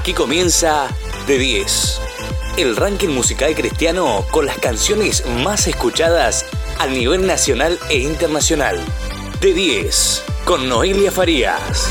Aquí comienza De 10, el ranking musical cristiano con las canciones más escuchadas a nivel nacional e internacional. De 10, con Noelia Farías.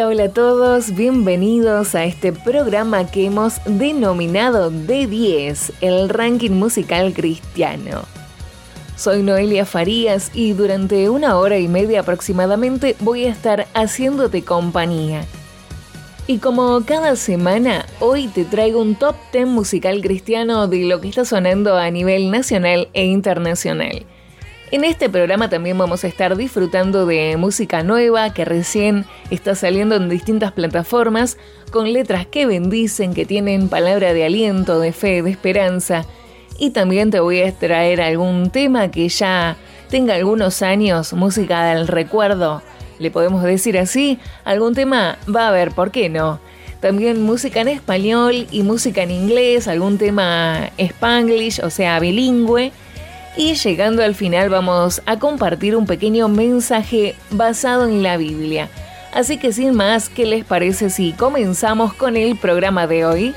Hola, hola a todos, bienvenidos a este programa que hemos denominado D10, el ranking musical cristiano. Soy Noelia Farías y durante una hora y media aproximadamente voy a estar haciéndote compañía. Y como cada semana, hoy te traigo un top 10 musical cristiano de lo que está sonando a nivel nacional e internacional. En este programa también vamos a estar disfrutando de música nueva que recién está saliendo en distintas plataformas, con letras que bendicen, que tienen palabra de aliento, de fe, de esperanza. Y también te voy a traer algún tema que ya tenga algunos años, música del recuerdo, le podemos decir así, algún tema va a haber, ¿por qué no? También música en español y música en inglés, algún tema spanglish, o sea, bilingüe y llegando al final vamos a compartir un pequeño mensaje basado en la Biblia. Así que sin más, ¿qué les parece si comenzamos con el programa de hoy?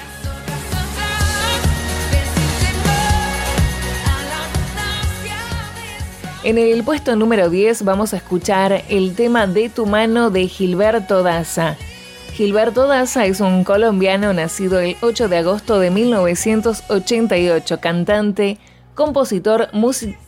En el puesto número 10 vamos a escuchar el tema de tu mano de Gilberto Daza. Gilberto Daza es un colombiano nacido el 8 de agosto de 1988, cantante, compositor,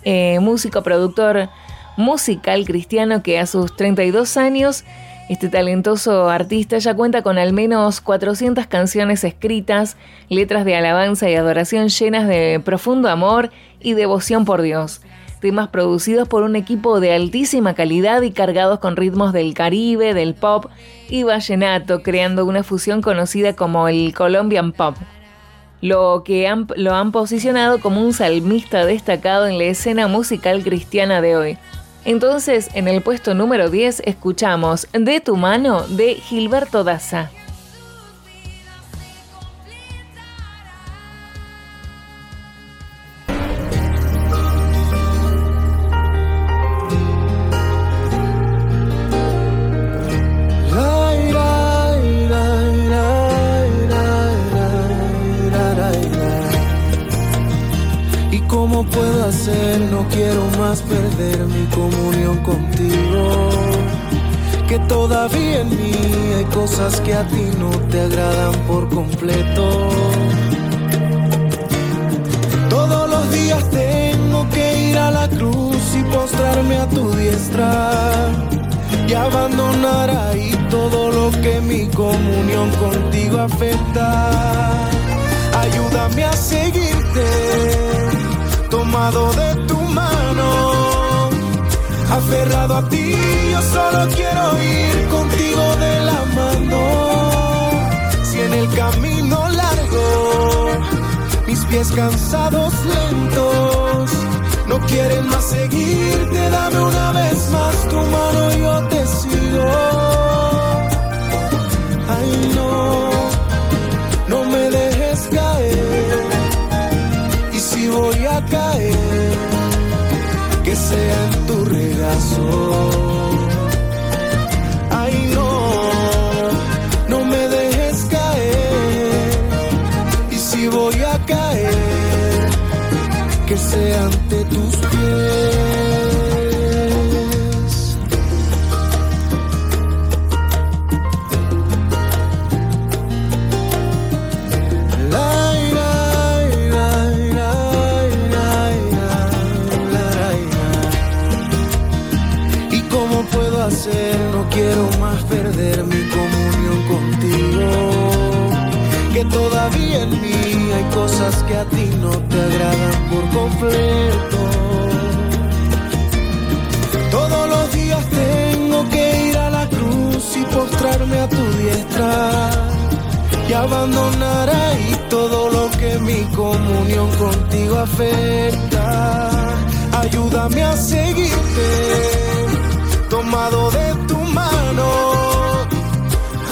eh, músico, productor musical cristiano que a sus 32 años, este talentoso artista ya cuenta con al menos 400 canciones escritas, letras de alabanza y adoración llenas de profundo amor y devoción por Dios. Temas producidos por un equipo de altísima calidad y cargados con ritmos del Caribe, del pop y vallenato, creando una fusión conocida como el Colombian Pop lo que lo han posicionado como un salmista destacado en la escena musical cristiana de hoy. Entonces, en el puesto número 10 escuchamos De tu mano de Gilberto Daza. Puedo hacer, no quiero más perder mi comunión contigo. Que todavía en mí hay cosas que a ti no te agradan por completo. Todos los días tengo que ir a la cruz y postrarme a tu diestra y abandonar ahí todo lo que mi comunión contigo afecta. Ayúdame a seguirte tomado de tu mano, aferrado a ti, yo solo quiero ir contigo de la mano. Si en el camino largo, mis pies cansados lentos, no quieren más seguirte, dame una vez más tu mano yo te sigo. Ay no, caer, que sea en tu regazo. Ay, no, no me dejes caer, y si voy a caer, que sea ante tus pies. Perder mi comunión contigo. Que todavía en mí hay cosas que a ti no te agradan por completo. Todos los días tengo que ir a la cruz y postrarme a tu diestra y abandonar ahí todo lo que mi comunión contigo afecta. Ayúdame a seguirte tomado de tu mano,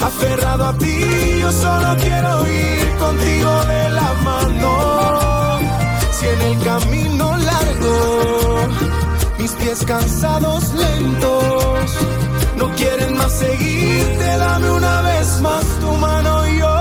aferrado a ti, yo solo quiero ir contigo de la mano. Si en el camino largo, mis pies cansados lentos, no quieren más seguirte, dame una vez más tu mano y yo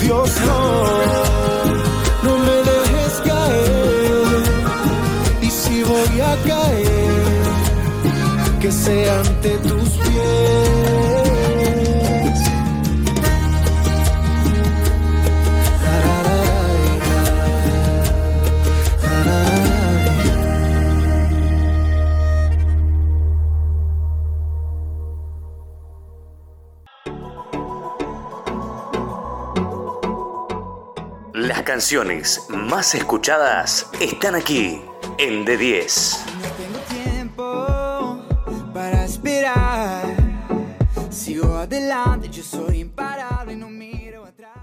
Dios no, no me dejes caer. Y si voy a caer, que sea ante tus canciones más escuchadas están aquí en D10. No tengo tiempo para esperar. Sigo adelante, yo soy imparable, no miro atrás.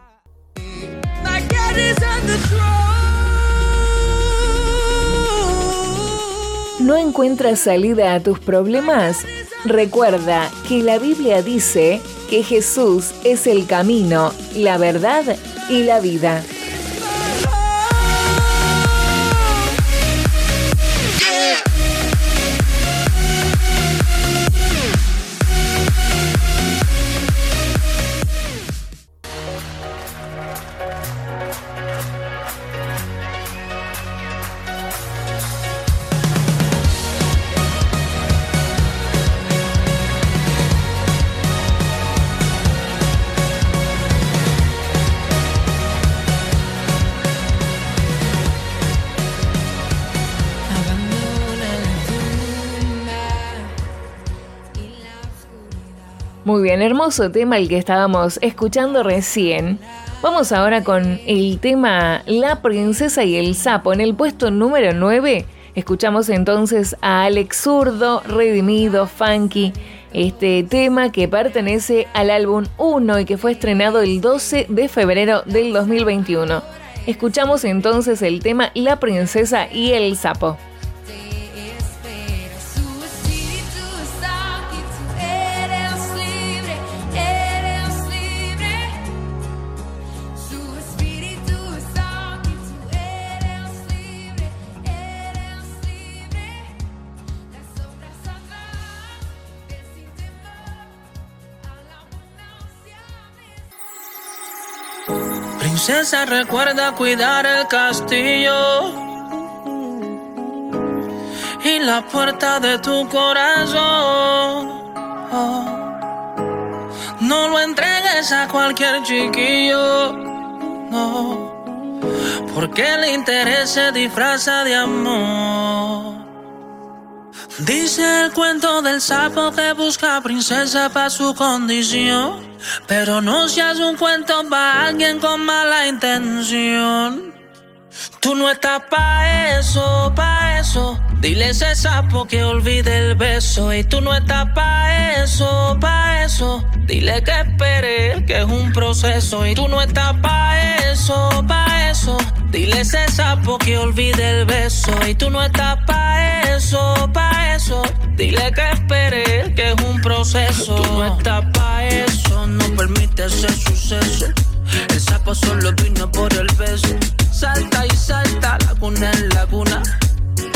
¿No encuentras salida a tus problemas? Recuerda que la Biblia dice que Jesús es el camino, la verdad y la vida. Muy bien, hermoso tema el que estábamos escuchando recién. Vamos ahora con el tema La princesa y el sapo. En el puesto número 9 escuchamos entonces a Alex Zurdo, Redimido, Funky, este tema que pertenece al álbum 1 y que fue estrenado el 12 de febrero del 2021. Escuchamos entonces el tema La princesa y el sapo. Recuerda cuidar el castillo y la puerta de tu corazón. No lo entregues a cualquier chiquillo, no, porque el interés se disfraza de amor. Dice el cuento del sapo que busca princesa para su condición. Pero no seas un cuento para alguien con mala intención. Tú no estás pa' eso, pa' eso. Dile ese sapo que olvide el beso. Y tú no estás pa' eso, pa' eso. Dile que espere, que es un proceso. Y tú no estás pa' eso, pa' eso. Dile ese sapo que olvide el beso. Y tú no estás pa' eso, pa' eso. Dile que espere, que es un proceso. Tú no estás pa' eso, no permite ese suceso. El sapo solo vino por el beso. Salta y salta, laguna en laguna.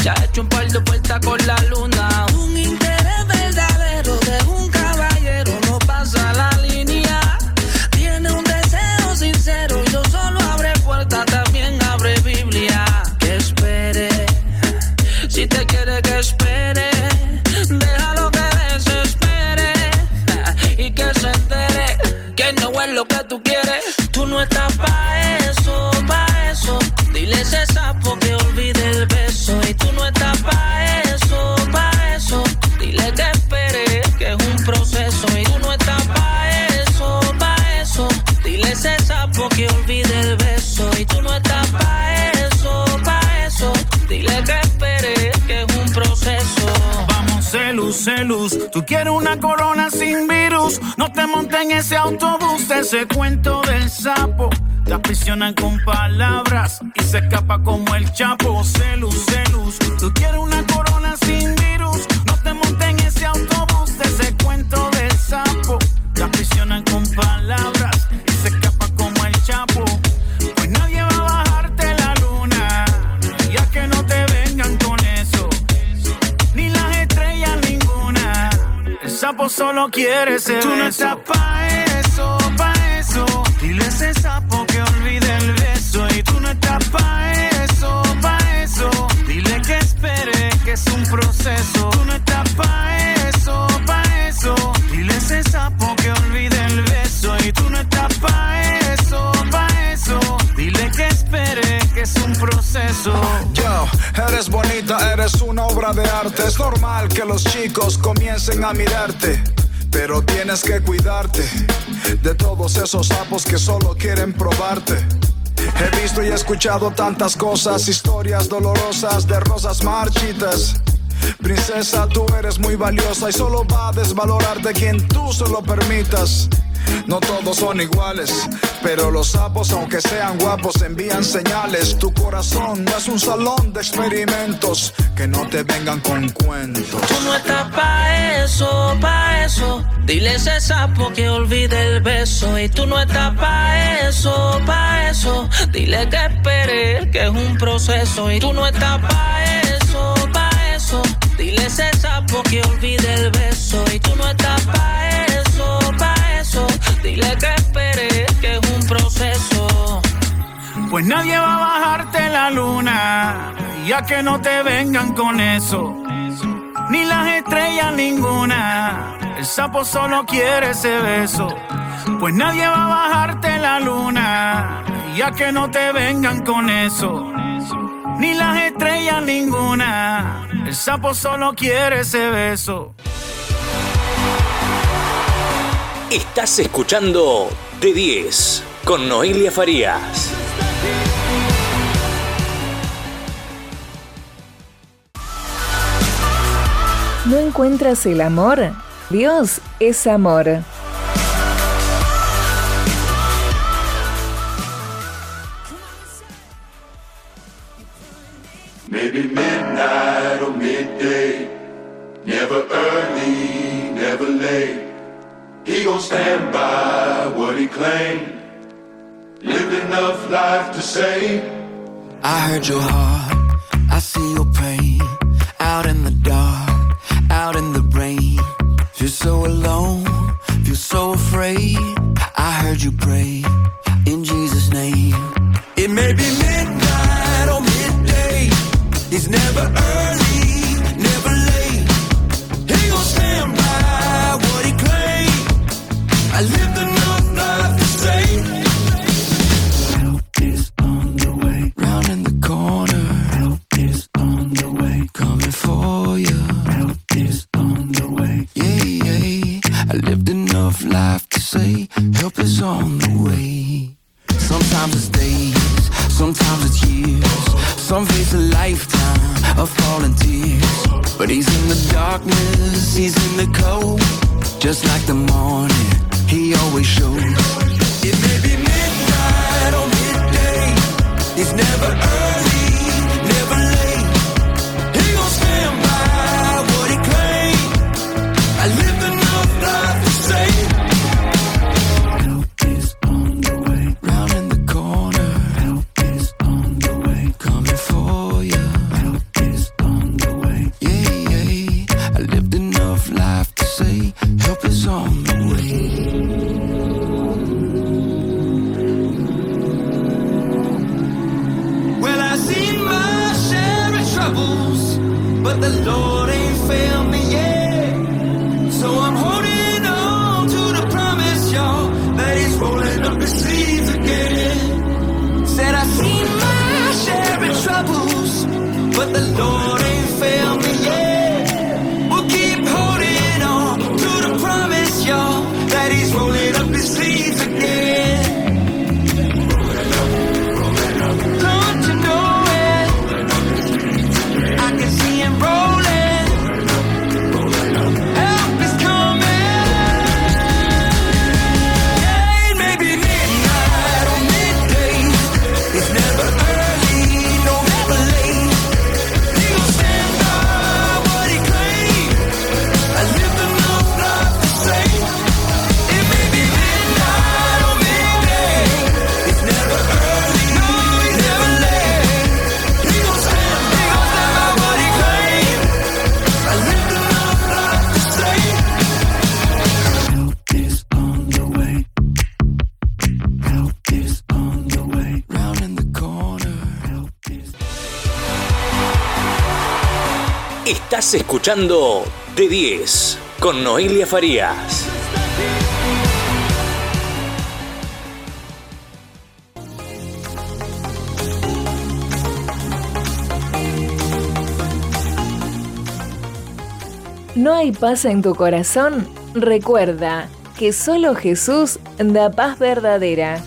Ya he hecho un par de vueltas con la luna. Un interés verdadero de un caballero no pasa la línea. Tiene un deseo sincero y no solo abre puertas, también abre Biblia. Que espere, si te quiere que espere. Déjalo que desespere y que se entere que no es lo que tú quieres. Tú no estás pa' tú no estás pa' eso, pa' eso. Dile que espere, que es un proceso. Vamos, celus, celus. Tú quieres una corona sin virus. No te montes en ese autobús ese cuento del sapo. Te aprisionan con palabras y se escapa como el chapo. Celus, celus. Tú quieres una corona sin virus. No te montes en ese autobús ese cuento del Solo quiere ese Tú no estás pa' eso, pa' eso. Dile ese sapo que olvide el beso. Y tú no estás pa' eso, pa' eso. Dile que espere, que es un proceso. Tú no estás pa' eso, pa' eso. Dile ese sapo que olvide el beso. Y tú no estás pa' eso, pa' eso. Dile que espere, que es un proceso. Eres bonita, eres una obra de arte. Es normal que los chicos comiencen a mirarte. Pero tienes que cuidarte de todos esos sapos que solo quieren probarte. He visto y escuchado tantas cosas, historias dolorosas de rosas marchitas. Princesa, tú eres muy valiosa y solo va a desvalorarte quien tú se lo permitas. No todos son iguales, pero los sapos, aunque sean guapos, envían señales. Tu corazón no es un salón de experimentos, que no te vengan con cuentos. Tú no estás pa' eso, pa' eso. Dile ese sapo que olvide el beso. Y tú no estás pa' eso, pa' eso. Dile que espere, que es un proceso. Y tú no estás pa' eso, pa' eso. Dile ese sapo que olvide el beso. Y tú no estás pa' eso. Dile que espere, que es un proceso. Pues nadie va a bajarte la luna, ya que no te vengan con eso. Ni las estrellas ninguna, el sapo solo quiere ese beso. Pues nadie va a bajarte la luna, ya que no te vengan con eso. Ni las estrellas ninguna, el sapo solo quiere ese beso. Estás escuchando De 10 con Noelia Farías. ¿No encuentras el amor? Dios es amor. Maybe midnight or midday. Never early, never late. He gon' stand by what he claimed. Lived enough life to say. I heard your heart, I see your pain. Out in the dark, out in the rain. Feel so alone, feel so afraid. I heard you pray escuchando De 10 con Noelia Farías. ¿No hay paz en tu corazón? Recuerda que solo Jesús da paz verdadera.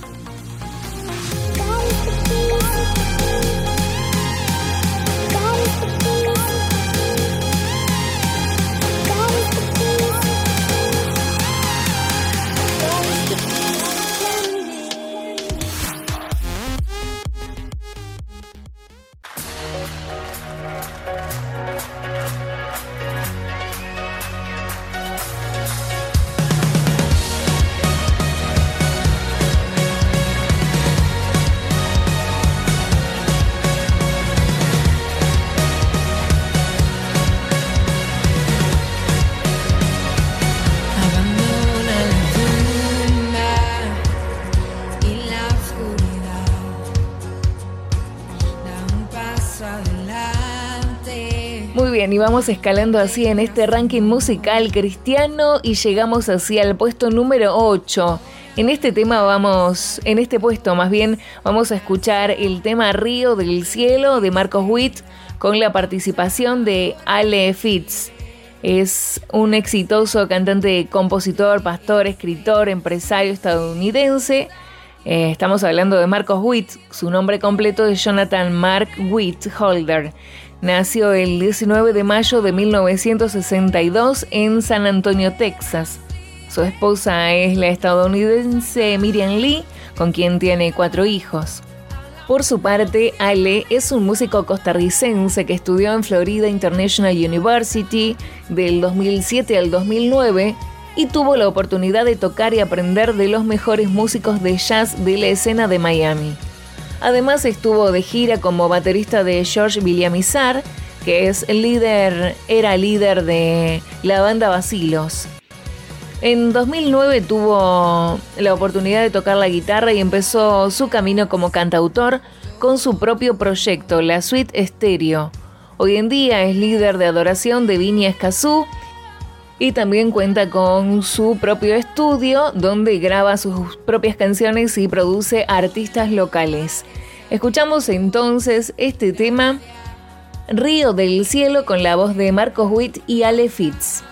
Y vamos escalando así en este ranking musical cristiano y llegamos así al puesto número 8. En este tema vamos, en este puesto más bien, vamos a escuchar el tema Río del Cielo de Marcos Witt con la participación de Ale Fitz. Es un exitoso cantante, compositor, pastor, escritor, empresario estadounidense. Eh, estamos hablando de Marcos Witt. Su nombre completo es Jonathan Mark Witt Holder. Nació el 19 de mayo de 1962 en San Antonio, Texas. Su esposa es la estadounidense Miriam Lee, con quien tiene cuatro hijos. Por su parte, Ale es un músico costarricense que estudió en Florida International University del 2007 al 2009 y tuvo la oportunidad de tocar y aprender de los mejores músicos de jazz de la escena de Miami. Además estuvo de gira como baterista de George Villamizar, que es líder, era líder de la banda Basilos. En 2009 tuvo la oportunidad de tocar la guitarra y empezó su camino como cantautor con su propio proyecto, la Suite Stereo. Hoy en día es líder de adoración de Viña Escazú y también cuenta con su propio estudio donde graba sus propias canciones y produce artistas locales. Escuchamos entonces este tema Río del Cielo con la voz de Marcos Witt y Ale Fitz.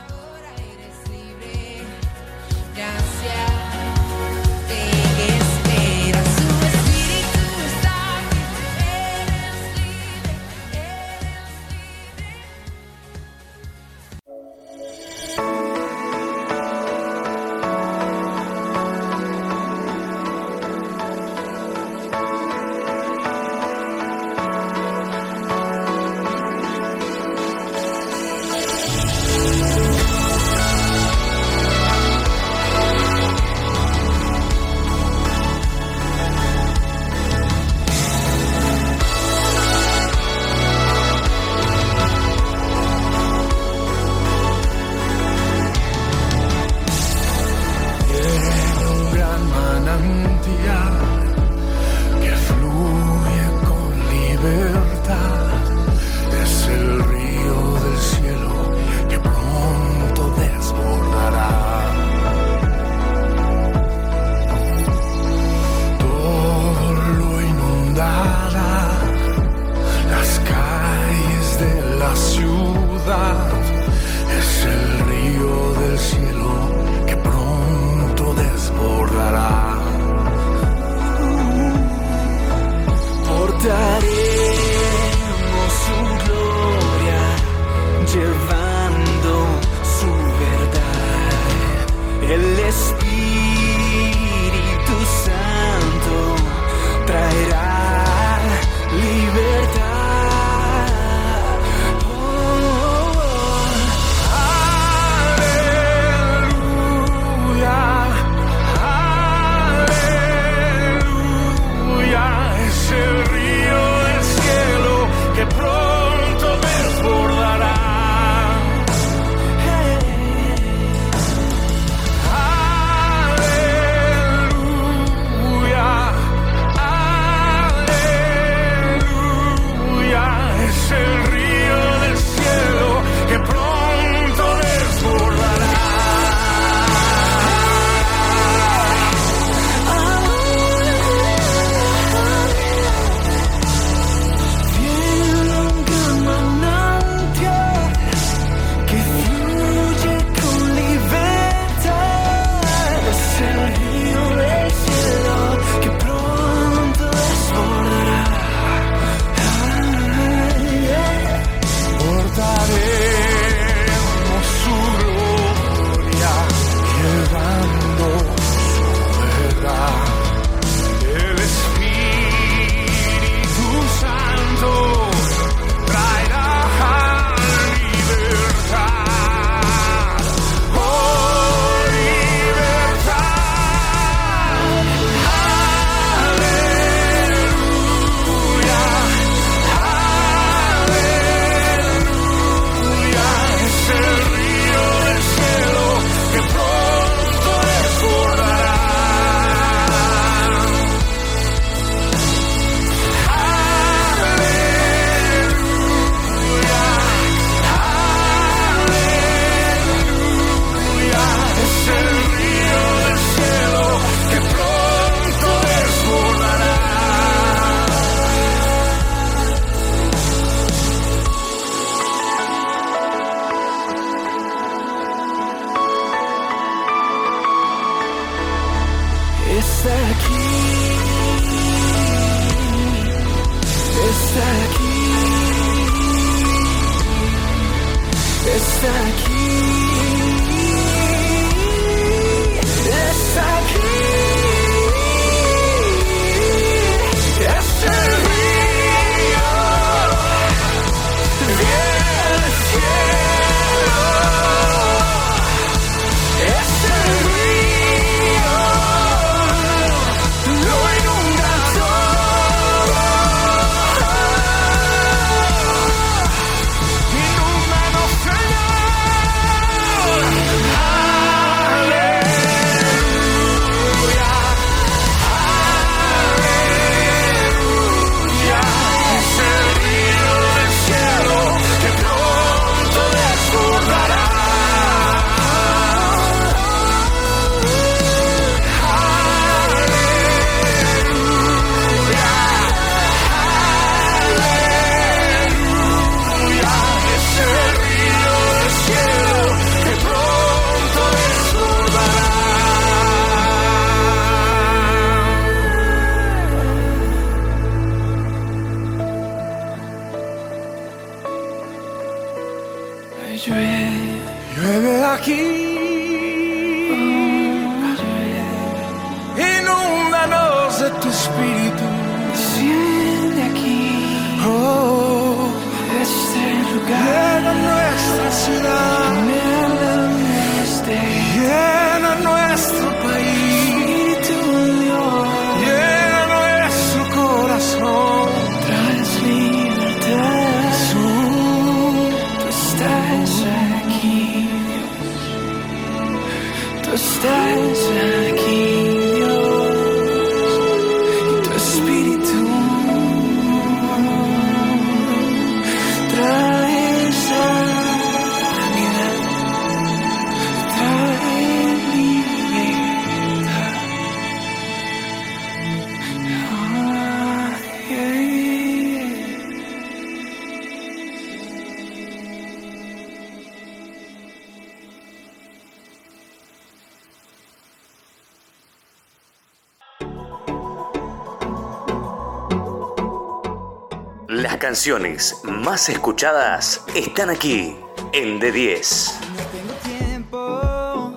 Canciones más escuchadas están aquí en D10. tengo tiempo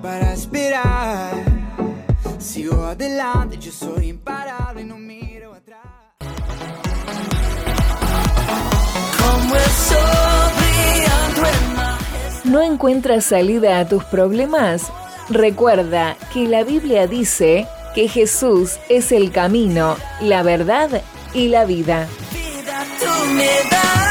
para esperar adelante, yo soy imparable y no miro atrás. Como el sol brillando en majestad. ¿No encuentras salida a tus problemas? Recuerda que la Biblia dice que Jesús es el camino, la verdad y la vida. Vida tú me das.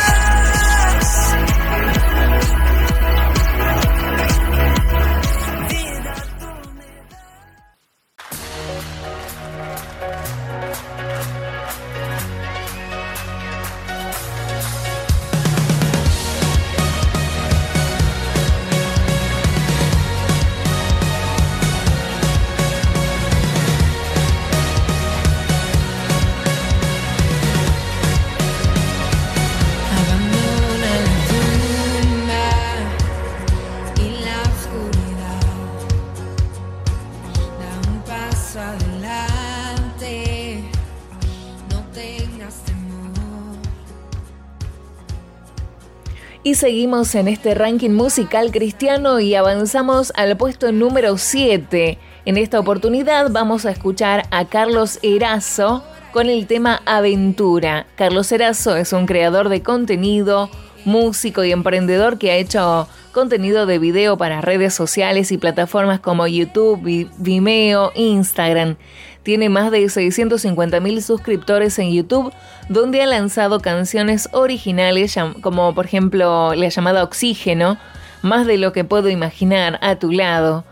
Seguimos en este ranking musical cristiano y avanzamos al puesto número 7. En esta oportunidad vamos a escuchar a Carlos Erazo con el tema Aventura. Carlos Erazo es un creador de contenido, músico y emprendedor que ha hecho contenido de video para redes sociales y plataformas como YouTube, Vi- Vimeo, Instagram. Tiene más de 650 mil suscriptores en YouTube, donde ha lanzado canciones originales como por ejemplo la llamada Oxígeno, Más de lo que puedo imaginar, a tu lado.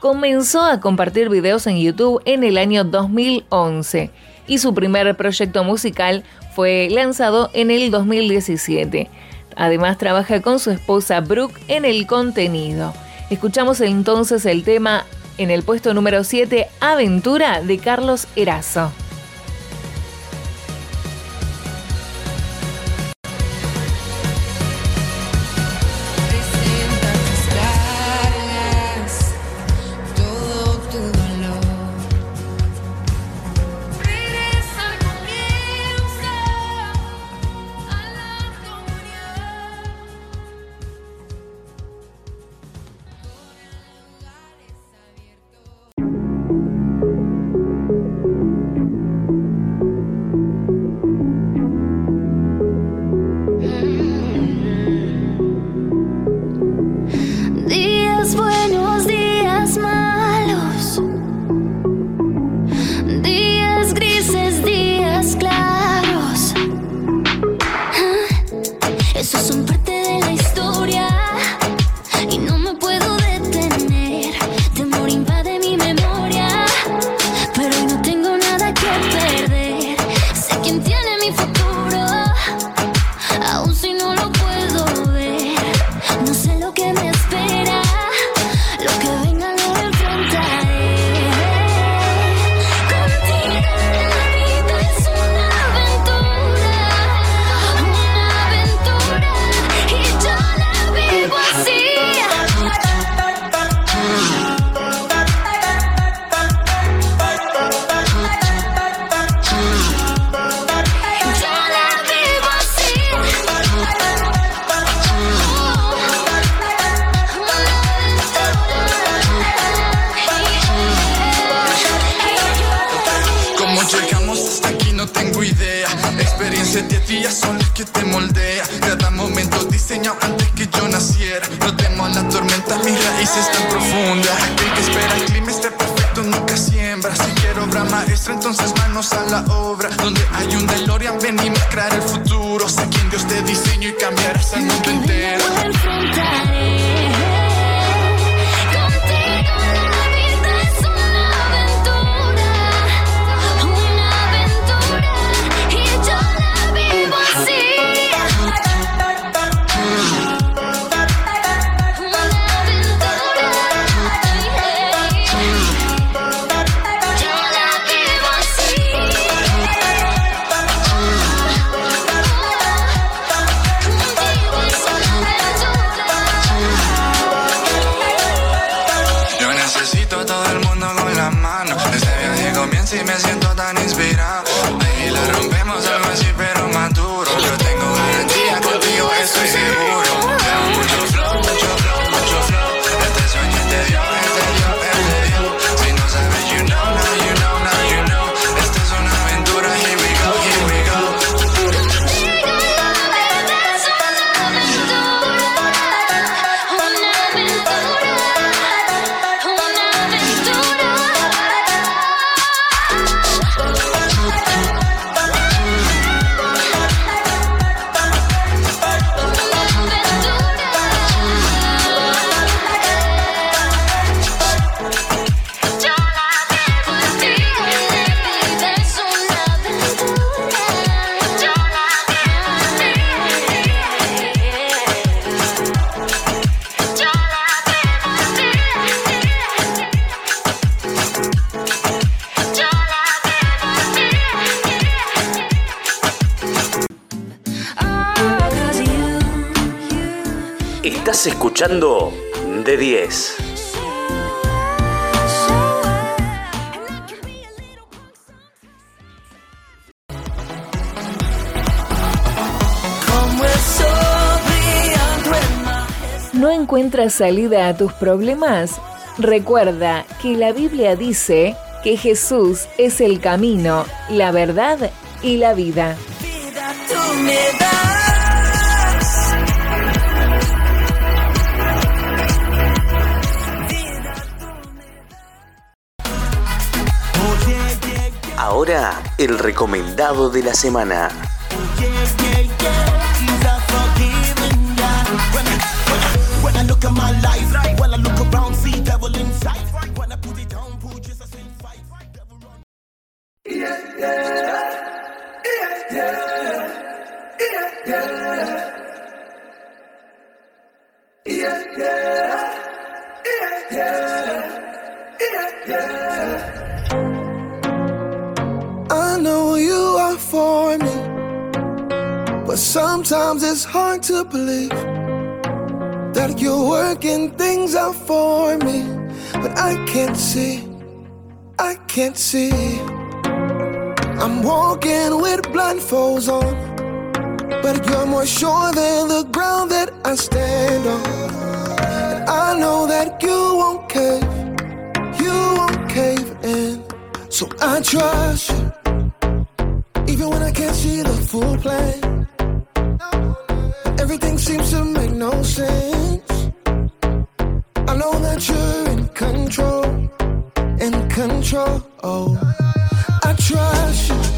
Comenzó a compartir videos en YouTube en el año 2011 y su primer proyecto musical fue lanzado en el 2017. Además trabaja con su esposa Brooke en el contenido. Escuchamos entonces el tema en el puesto número 7, Aventura de Carlos Erazo. escuchando de 10. ¿No encuentras salida a tus problemas? Recuerda que la Biblia dice que Jesús es el camino, la verdad y la vida. Ahora, el recomendado de la semana. can't see, I can't see. I'm walking with blindfolds on, but you're more sure than the ground that I stand on. And I know that you won't cave, you won't cave in. So I trust you, even when I can't see the full plan. Everything seems to make no sense. I know that you're control, in control. I trust you.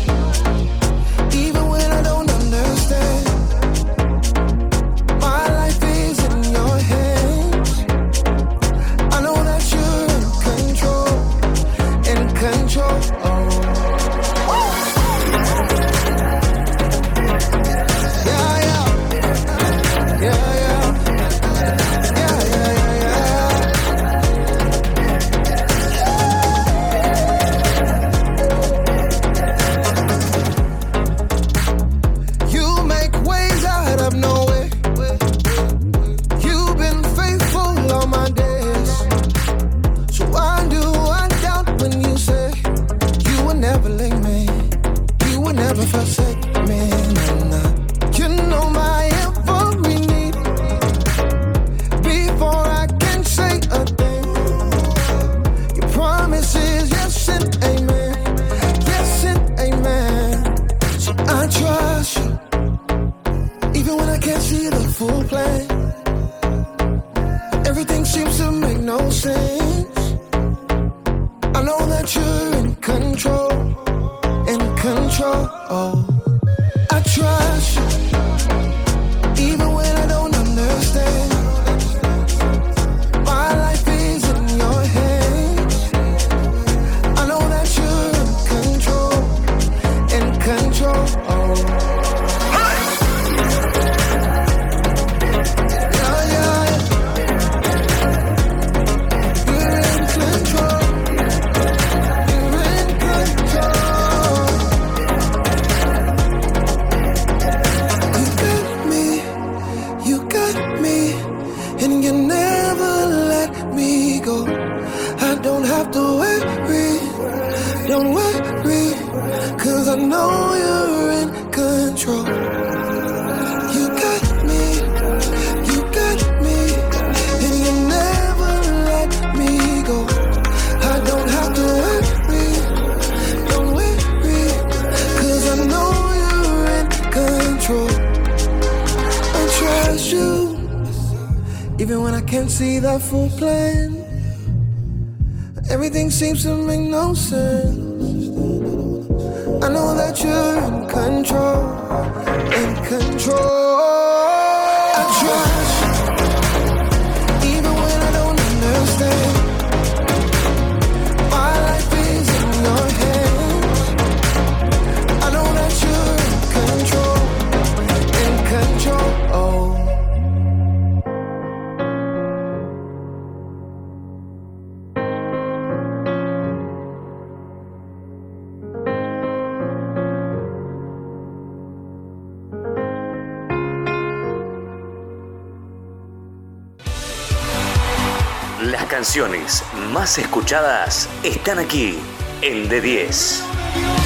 Más escuchadas están aquí en D10.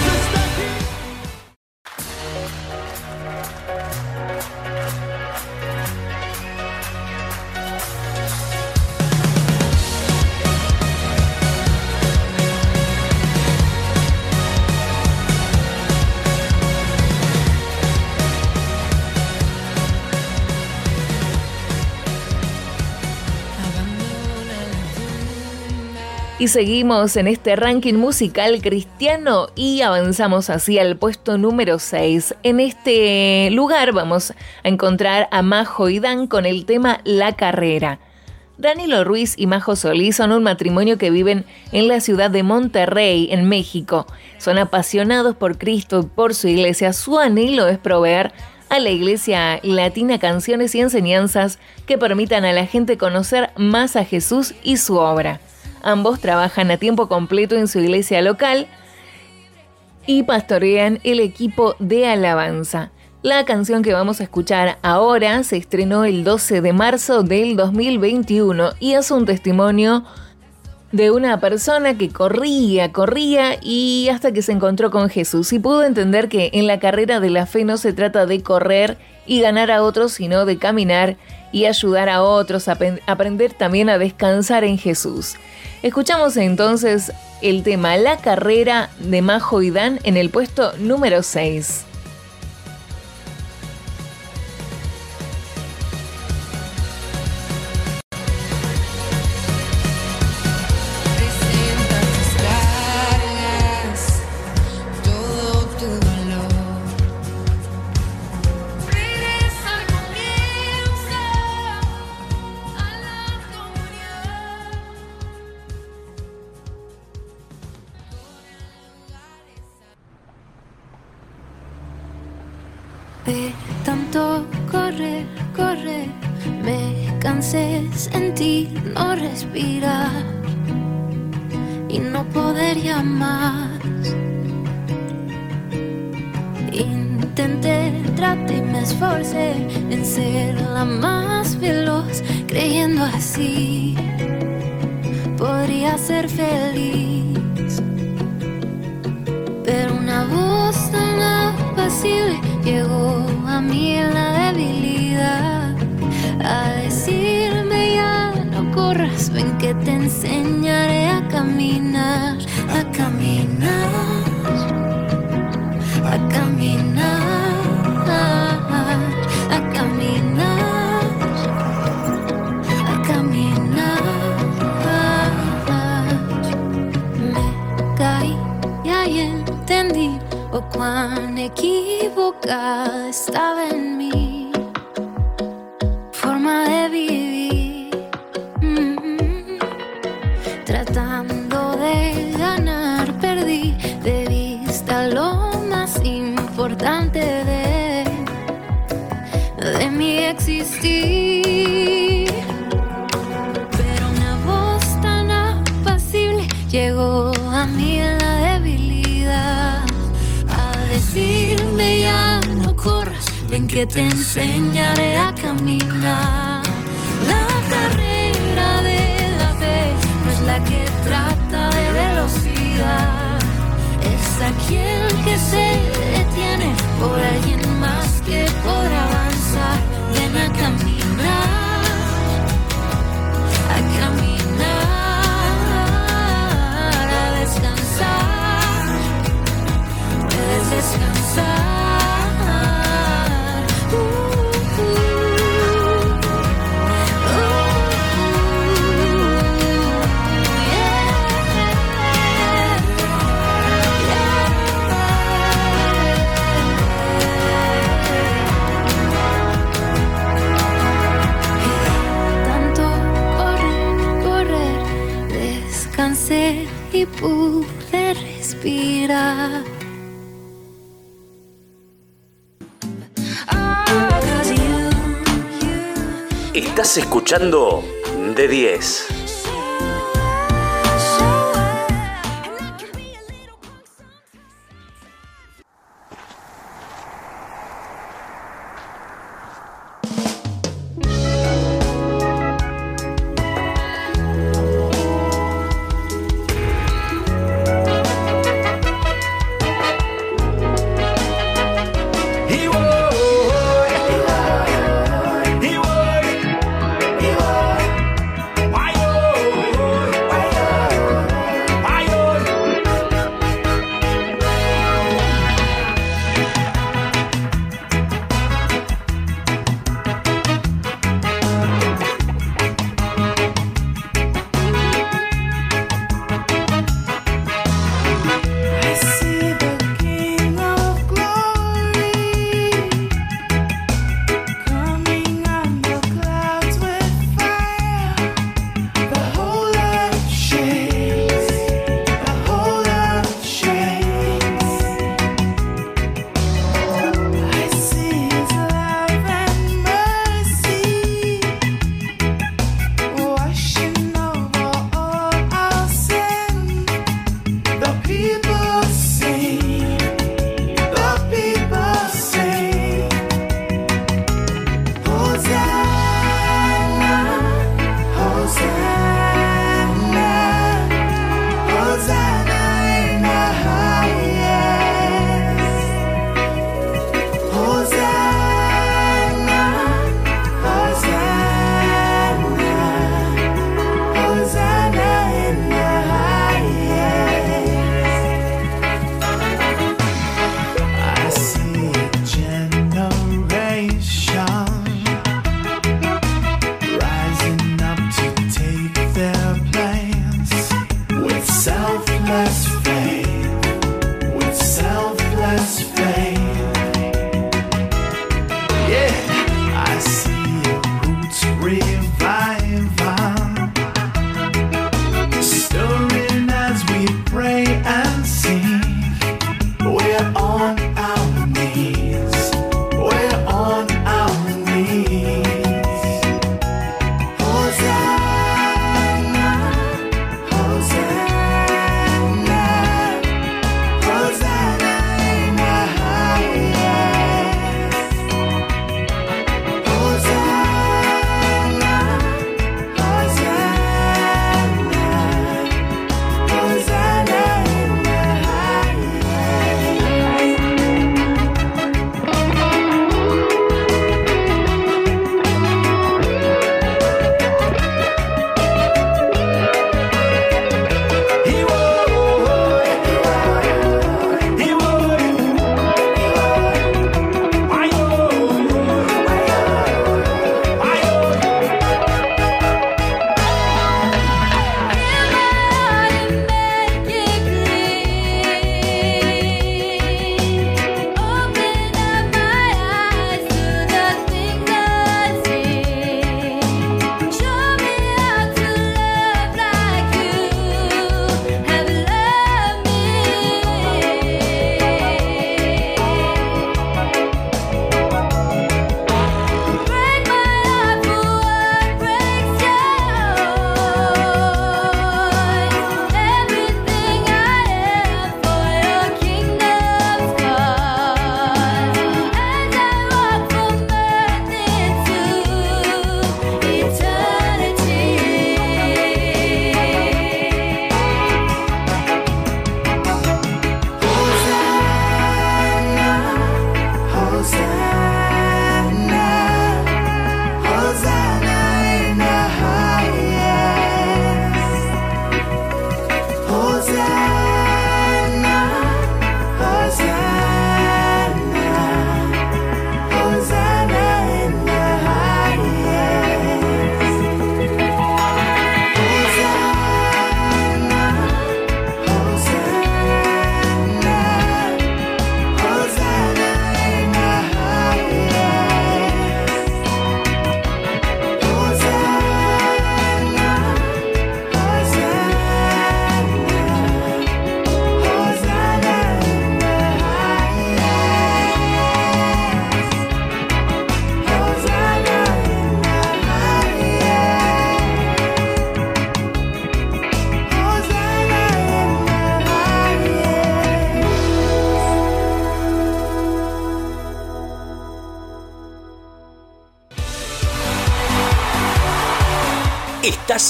Seguimos en este ranking musical cristiano y avanzamos así al puesto número 6. En este lugar vamos a encontrar a Majo y Dan con el tema La Carrera. Danilo Ruiz y Majo Solís son un matrimonio que viven en la ciudad de Monterrey, en México. Son apasionados por Cristo y por su iglesia. Su anhelo es proveer a la iglesia latina canciones y enseñanzas que permitan a la gente conocer más a Jesús y su obra. Ambos trabajan a tiempo completo en su iglesia local y pastorean el equipo de alabanza. La canción que vamos a escuchar ahora se estrenó el 12 de marzo del 2021 y es un testimonio de una persona que corría, corría y hasta que se encontró con Jesús y pudo entender que en la carrera de la fe no se trata de correr y ganar a otros, sino de caminar y ayudar a otros a aprender también a descansar en Jesús. Escuchamos entonces el tema La carrera de Majo y Dan en el puesto número 6. Llamar. Intenté, traté y me esforcé en ser la más veloz, creyendo así podría ser feliz. Pero una voz tan apacible llegó a mí en la debilidad a decirme ya no corras, ven que te enseñaré a caminar, a caminar, a caminar, a caminar, a caminar. Me caí y ahí entendí oh cuán equivocada estaba en mi que te enseñaré a caminar. La carrera de la fe no es la que trata de velocidad, es aquel que se detiene por alguien más que podrá avanzar. Ven a caminar a caminar, a descansar, puedes descansar. Estás escuchando de 10.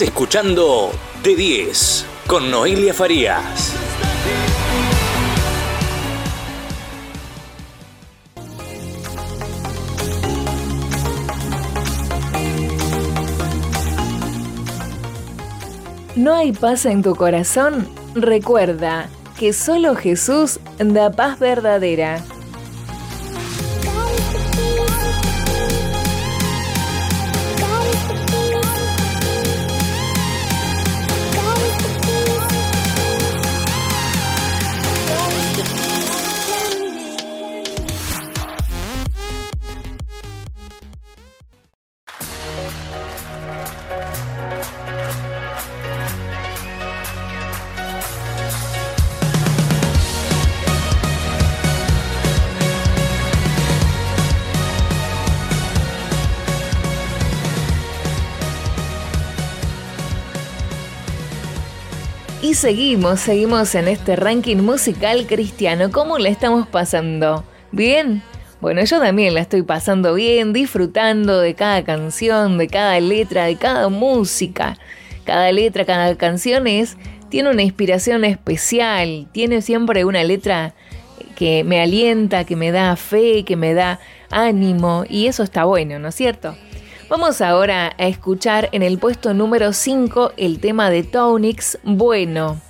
Escuchando De 10 con Noelia Farías. ¿No hay paz en tu corazón? Recuerda que solo Jesús da paz verdadera. Seguimos, seguimos en este ranking musical cristiano. ¿Cómo la estamos pasando? ¿Bien? Bueno, yo también la estoy pasando bien, disfrutando de cada canción, de cada letra, de cada música. Cada letra, cada canción es, tiene una inspiración especial, tiene siempre una letra que me alienta, que me da fe, que me da ánimo y eso está bueno, ¿no es cierto? Vamos ahora a escuchar en el puesto número 5 el tema de Tonix, Bueno.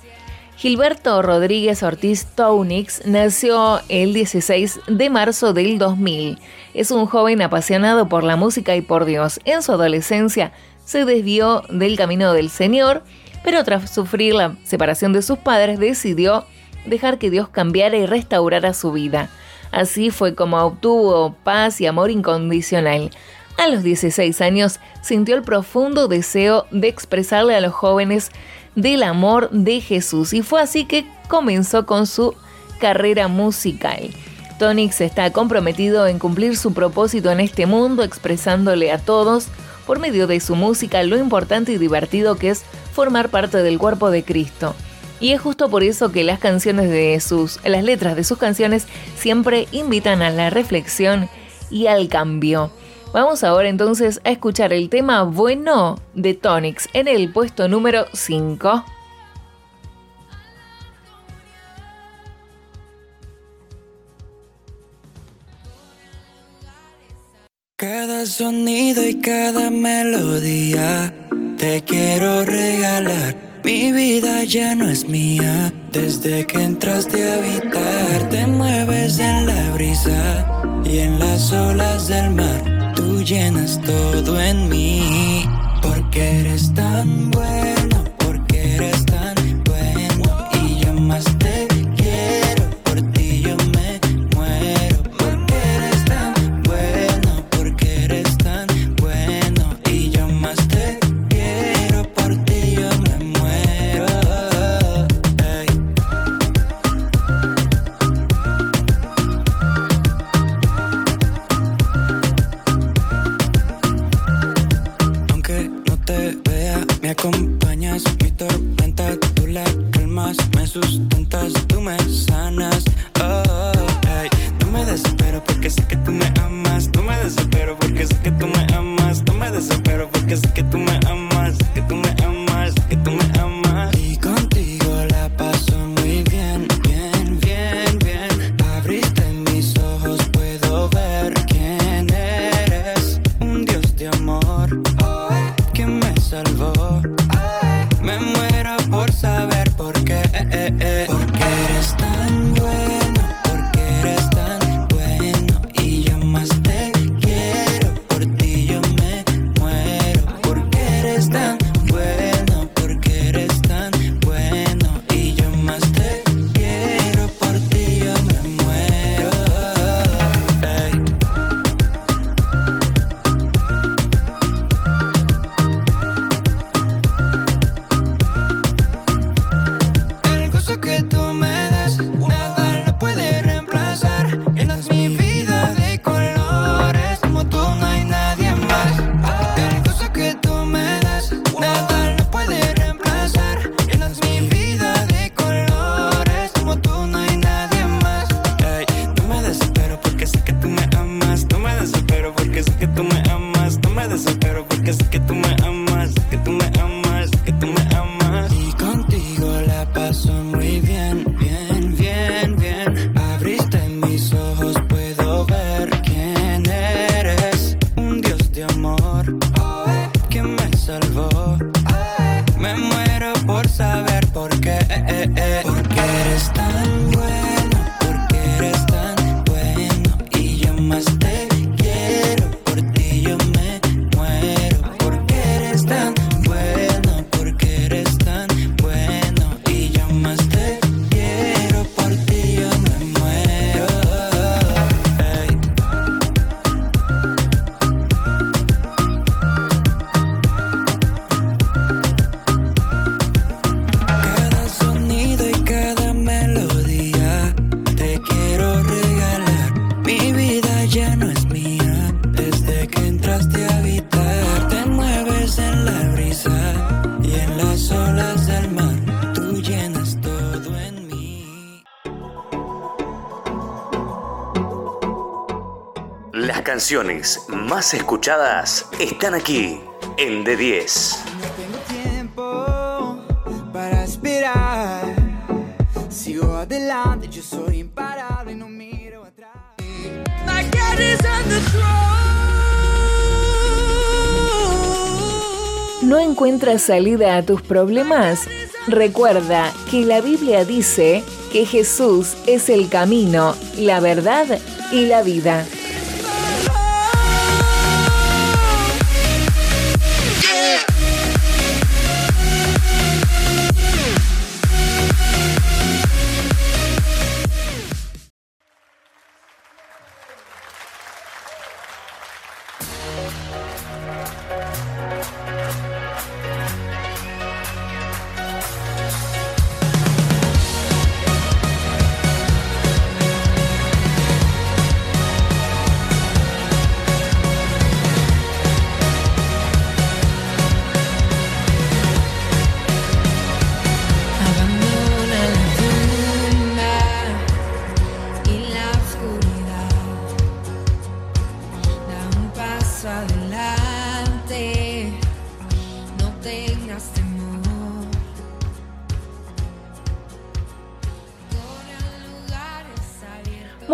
Gilberto Rodríguez Ortiz Tonix nació el 16 de marzo del 2000. Es un joven apasionado por la música y por Dios. En su adolescencia se desvió del camino del Señor, pero tras sufrir la separación de sus padres decidió dejar que Dios cambiara y restaurara su vida. Así fue como obtuvo paz y amor incondicional. A los 16 años sintió el profundo deseo de expresarle a los jóvenes del amor de Jesús y fue así que comenzó con su carrera musical. Tonix está comprometido en cumplir su propósito en este mundo, expresándole a todos, por medio de su música, lo importante y divertido que es formar parte del cuerpo de Cristo. Y es justo por eso que las canciones de sus, las letras de sus canciones siempre invitan a la reflexión y al cambio. Vamos ahora entonces a escuchar el tema bueno de Tonix en el puesto número 5. Cada sonido y cada melodía te quiero regalar. Mi vida ya no es mía. Desde que entraste a habitar, te mueves en la brisa y en las olas del mar. Tú llenas todo en mí. Porque eres tan bueno, sustentas, tú me sanas. Oh, ey. No me desespero porque sé que tú me amas. No me desespero porque sé que tú me amas. No me desespero porque sé que tú me amas. Canciones más escuchadas están aquí en D10. tiempo para esperar. Sigo adelante, yo soy imparable, no miro atrás. My God is on the ¿No encuentras salida a tus problemas? Recuerda que la Biblia dice que Jesús es el camino, la verdad y la vida.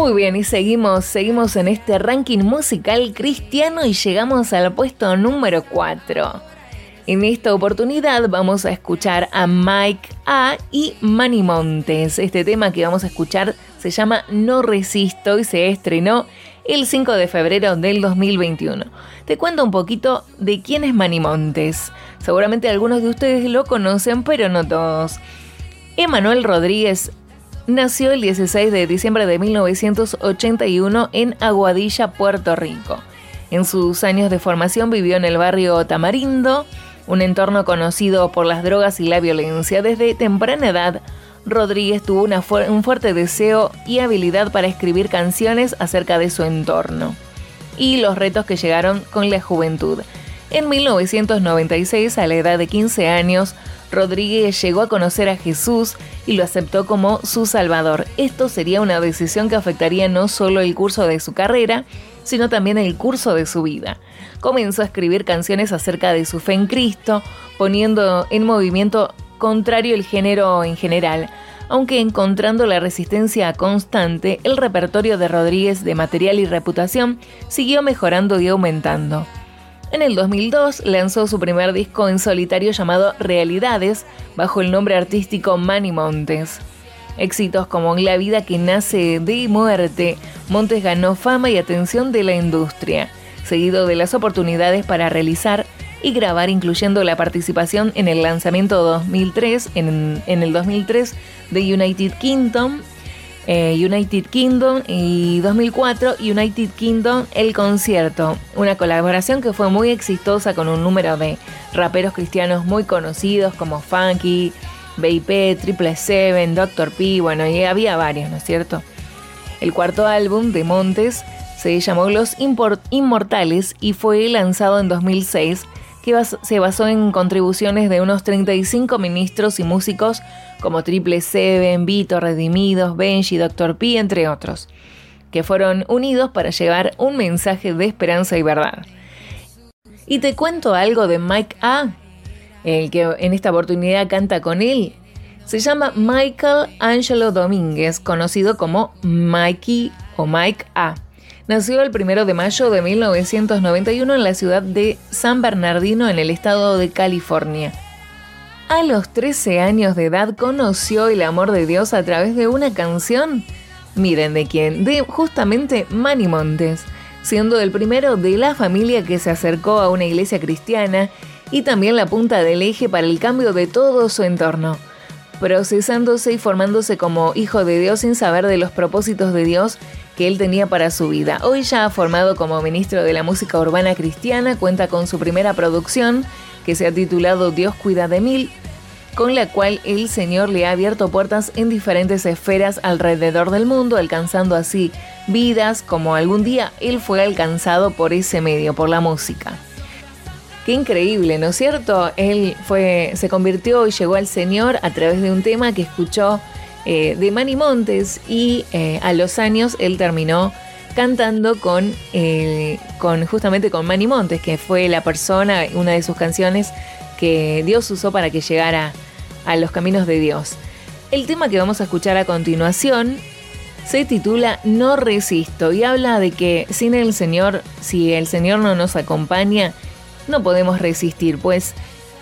Muy bien, y seguimos, seguimos en este ranking musical cristiano y llegamos al puesto número 4. En esta oportunidad vamos a escuchar a Mike A y Manny Montes. Este tema que vamos a escuchar se llama No Resisto y se estrenó el 5 de febrero del 2021. Te cuento un poquito de quién es Manny Montes. Seguramente algunos de ustedes lo conocen, pero no todos. Emanuel Rodríguez nació el 16 de diciembre de 1981 en Aguadilla, Puerto Rico. En sus años de formación vivió en el barrio Tamarindo, un entorno conocido por las drogas y la violencia. Desde temprana edad, Rodríguez tuvo un fuerte deseo y habilidad para escribir canciones acerca de su entorno y los retos que llegaron con la juventud. En 1996, a la edad de 15 años, Rodríguez llegó a conocer a Jesús y lo aceptó como su Salvador. Esto sería una decisión que afectaría no solo el curso de su carrera, sino también el curso de su vida. Comenzó a escribir canciones acerca de su fe en Cristo, poniendo en movimiento contrario el género en general, aunque encontrando la resistencia constante, el repertorio de Rodríguez de material y reputación siguió mejorando y aumentando. En el 2002 lanzó su primer disco en solitario llamado Realidades, bajo el nombre artístico Manny Montes. Éxitos como La vida que nace de muerte, Montes ganó fama y atención de la industria, seguido de las oportunidades para realizar y grabar, incluyendo la participación en el lanzamiento 2003, en, en el 2003 de United Kingdom, eh, United Kingdom y 2004 United Kingdom El Concierto, una colaboración que fue muy exitosa con un número de raperos cristianos muy conocidos como Funky, BIP, Triple Seven, Dr. P, bueno, y había varios, ¿no es cierto? El cuarto álbum de Montes se llamó Los Inmortales y fue lanzado en 2006, que se basó en contribuciones de unos 35 ministros y músicos como Triple Seven, Vito, Redimidos, Benji, Dr. P, entre otros, que fueron unidos para llevar un mensaje de esperanza y verdad. Y te cuento algo de Mike A, el que en esta oportunidad canta con él. Se llama Michael Angelo Domínguez, conocido como Mikey o Mike A. Nació el 1 de mayo de 1991 en la ciudad de San Bernardino, en el estado de California. A los 13 años de edad conoció el amor de Dios a través de una canción. Miren de quién, de justamente Manny Montes, siendo el primero de la familia que se acercó a una iglesia cristiana y también la punta del eje para el cambio de todo su entorno, procesándose y formándose como hijo de Dios sin saber de los propósitos de Dios que él tenía para su vida. Hoy ya formado como ministro de la música urbana cristiana, cuenta con su primera producción que se ha titulado Dios cuida de mil, con la cual el Señor le ha abierto puertas en diferentes esferas alrededor del mundo, alcanzando así vidas como algún día él fue alcanzado por ese medio, por la música. Qué increíble, ¿no es cierto? Él fue, se convirtió y llegó al Señor a través de un tema que escuchó eh, de Manny Montes y eh, a los años él terminó cantando con, eh, con justamente con Manny Montes, que fue la persona, una de sus canciones que Dios usó para que llegara a los caminos de Dios. El tema que vamos a escuchar a continuación se titula No resisto y habla de que sin el Señor, si el Señor no nos acompaña, no podemos resistir, pues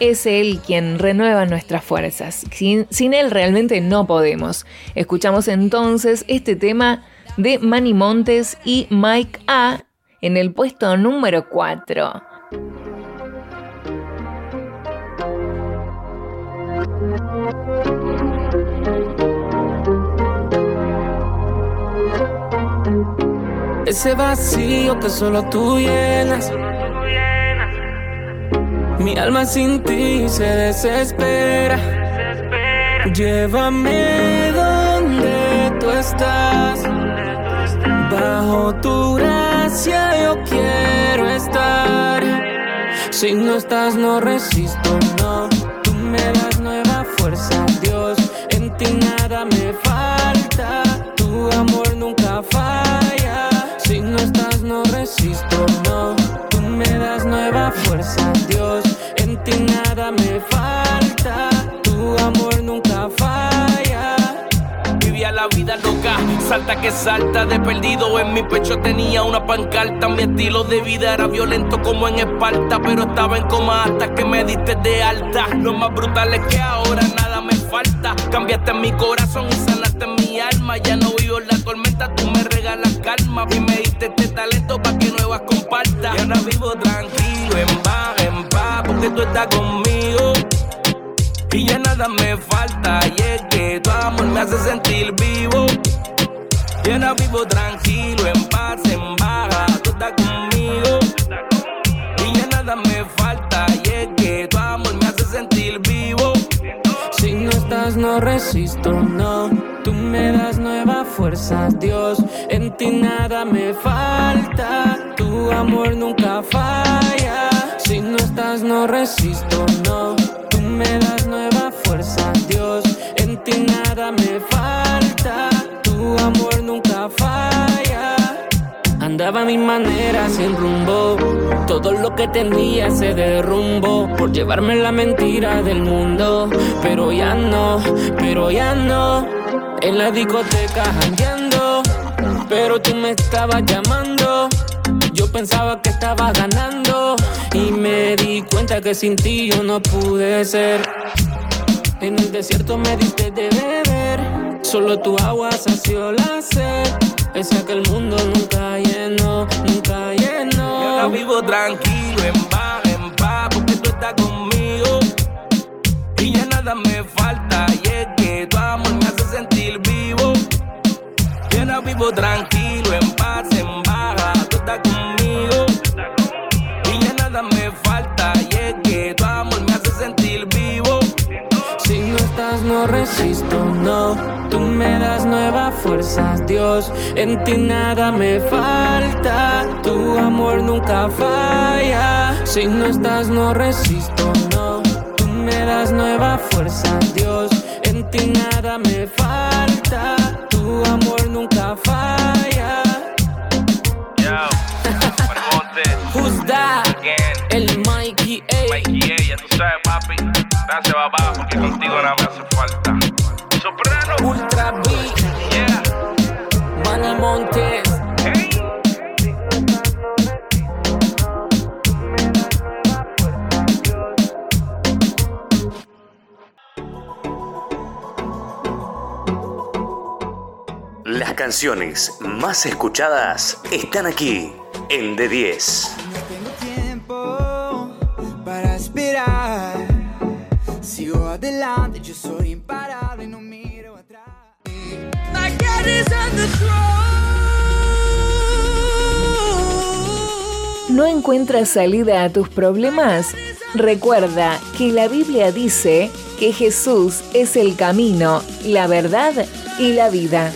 es Él quien renueva nuestras fuerzas. Sin, sin Él realmente no podemos. Escuchamos entonces este tema de Manny Montes y Mike A en el puesto número 4. Ese vacío que solo tú llenas. Mi alma sin ti se desespera. Llévame donde tú estás. Bajo tu gracia yo quiero estar. Si no estás, no resisto, no. Tú me das nueva fuerza, Dios. En ti nada me falta. Tu amor nunca falla. Si no estás, no resisto, no. Tú me das nueva fuerza, Dios. Nada me falta. Tu amor nunca falla. Vivía la vida loca, salta que salta de perdido. En mi pecho tenía una pancarta. Mi estilo de vida era violento como en Esparta, pero estaba en coma hasta que me diste de alta. Lo más brutal es que ahora nada me falta. Cambiaste mi corazón y sanaste mi alma. Ya no tú me regalas calma. Y me diste este talento para que nuevas compartas. Y ahora vivo tranquilo, en paz, en paz, porque tú estás conmigo. Y ya nada me falta, y es que tu amor me hace sentir vivo. Y ahora vivo tranquilo, en paz, en baja, tú estás conmigo. Estás, no resisto, no. Tú me das nueva fuerza, Dios. En ti nada me falta. Tu amor nunca falla. Si no estás, no resisto, no. Tú me das nueva fuerza, Dios. En ti nada me falta. Andaba a mi manera sin rumbo. Todo lo que tenía se derrumbó por llevarme la mentira del mundo. Pero ya no, pero ya no. En la discoteca jangueando. Pero tú me estabas llamando. Yo pensaba que estaba ganando. Y me di cuenta que sin ti yo no pude ser. En el desierto me diste de beber. Solo tu agua sació la sed. Esa que el mundo nunca llenó, nunca Y ahora llenó. vivo tranquilo, en paz, en paz, porque tú estás conmigo. Y ya nada me falta, y es que tu amor me hace sentir vivo. Y ahora vivo tranquilo, en paz, en baja, estás, no resisto, no. Tú me das nuevas fuerzas, Dios. En ti nada me falta. Tu amor nunca falla. Si no estás, no resisto, no. Tú me das nuevas fuerzas, Dios. En ti nada me falta. Tu amor nunca falla. Mikey A. Mikey A, ya tú sabes, papi. Gracias, papá, porque contigo nada me hace falta. Soprano. Ultra B. Yeah. Manny Montes. Las canciones más escuchadas están aquí en D10. Adelante, yo soy imparable, no miro atrás. My God is on the ¿No encuentras salida a tus problemas? Recuerda que la Biblia dice que Jesús es el camino, la verdad y la vida.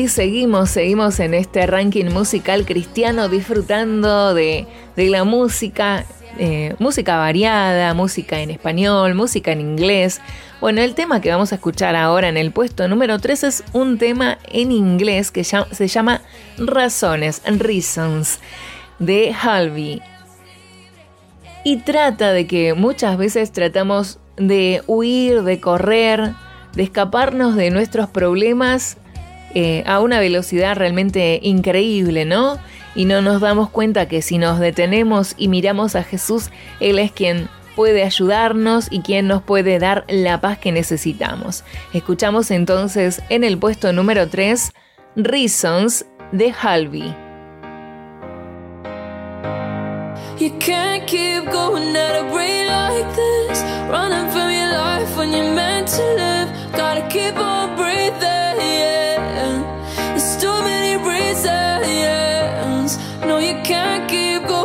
Y seguimos, seguimos en este ranking musical cristiano disfrutando de, la música, eh, música variada, música en español, música en inglés. Bueno, el tema que vamos a escuchar ahora en el puesto número 3 es un tema en inglés que se llama Razones, Reasons, de Halvey. Y trata de que muchas veces tratamos de huir, de correr, de escaparnos de nuestros problemas eh, a una velocidad realmente increíble, ¿no? Y no nos damos cuenta que si nos detenemos y miramos a Jesús, Él es quien puede ayudarnos y quien nos puede dar la paz que necesitamos. Escuchamos entonces en el puesto número 3, Reasons de Halvey. You can't keep going at a like this. Running from your life when you're meant to live. Gotta keep on breathing,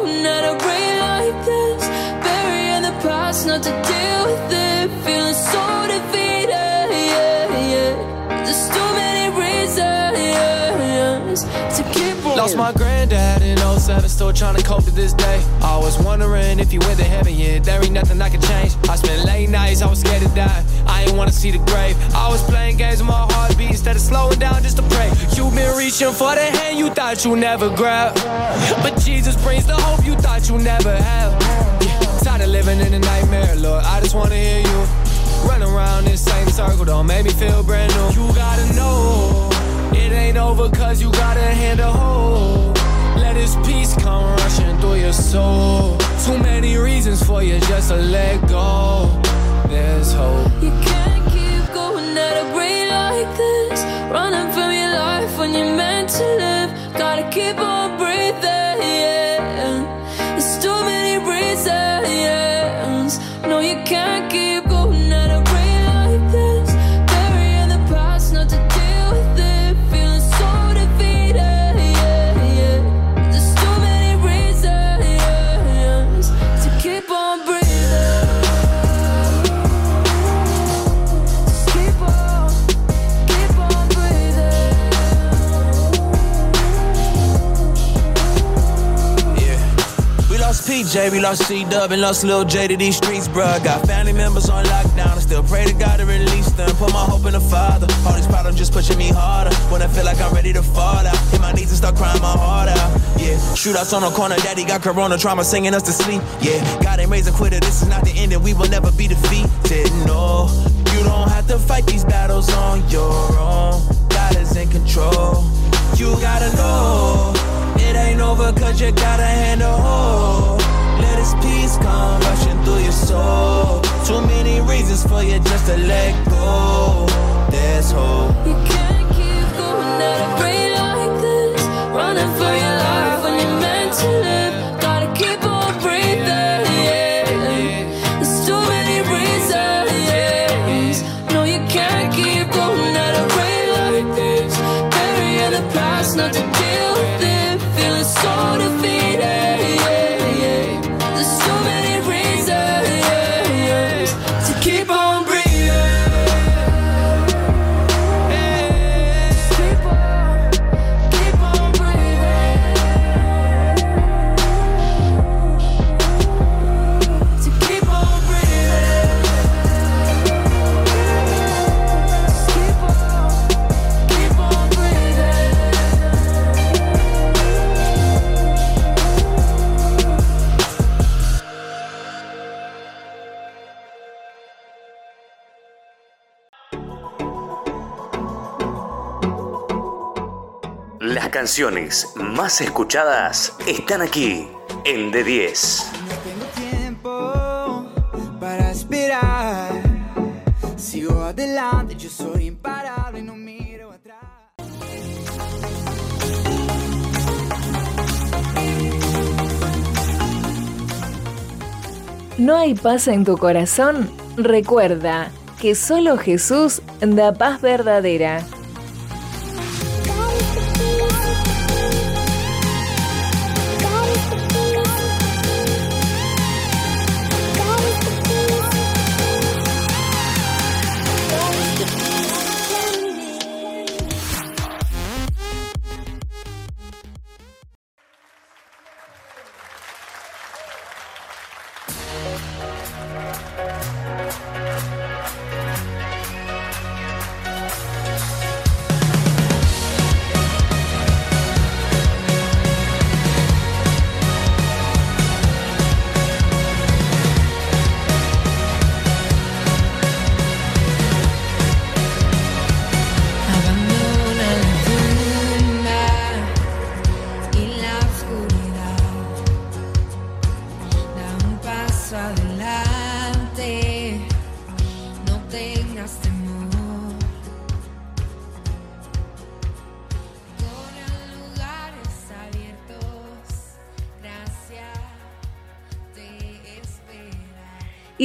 at a rate like this. Burying the past, not to deal with it. Feeling so defeated, yeah, yeah. There's too many reasons to keep on. Lost my granddad 07, still trying to cope to this day. I was wondering if he went to heaven yet. There ain't nothing I can change. I spent late nights, I was scared to die. I ain't wanna see the grave. I was playing games with my heartbeat instead of slowing down just to pray. You've been reaching for the hand you thought you never grab. But Jesus brings the hope you thought you never have. Yeah, tired of living in a nightmare, Lord. I just wanna hear you. Run around in same circle, don't make me feel brand new. You gotta know it ain't over cause you got a hand to hold. Let his peace come rushing through your soul. Too many reasons for you just to let go. There's hope. You can't keep going at a rate like this. Running from your life when you're meant to live. Gotta keep on breathing, we lost C Dub, and lost Lil J to these streets, bruh. Got family members on lockdown, I still pray to God to release them. Put my hope in the Father. All these problems just pushing me harder. When I feel like I'm ready to fall out, hit my knees and start crying my heart out. Yeah, shootouts on the corner, daddy got corona trauma singing us to sleep. Yeah, God ain't raised a quitter, this is not the end, and we will never be defeated. No, you don't have to fight these battles on your own. God is in control. You gotta know it ain't over cause you got a hand to hold. Let his peace come rushing through your soul. Too many reasons for you just to let go. There's hope. You can't keep going at a rate canciones más escuchadas están aquí en D10. tiempo para esperar. Sigo adelante, yo soy imparable, no miro atrás. ¿No hay paz en tu corazón? Recuerda que solo Jesús da paz verdadera.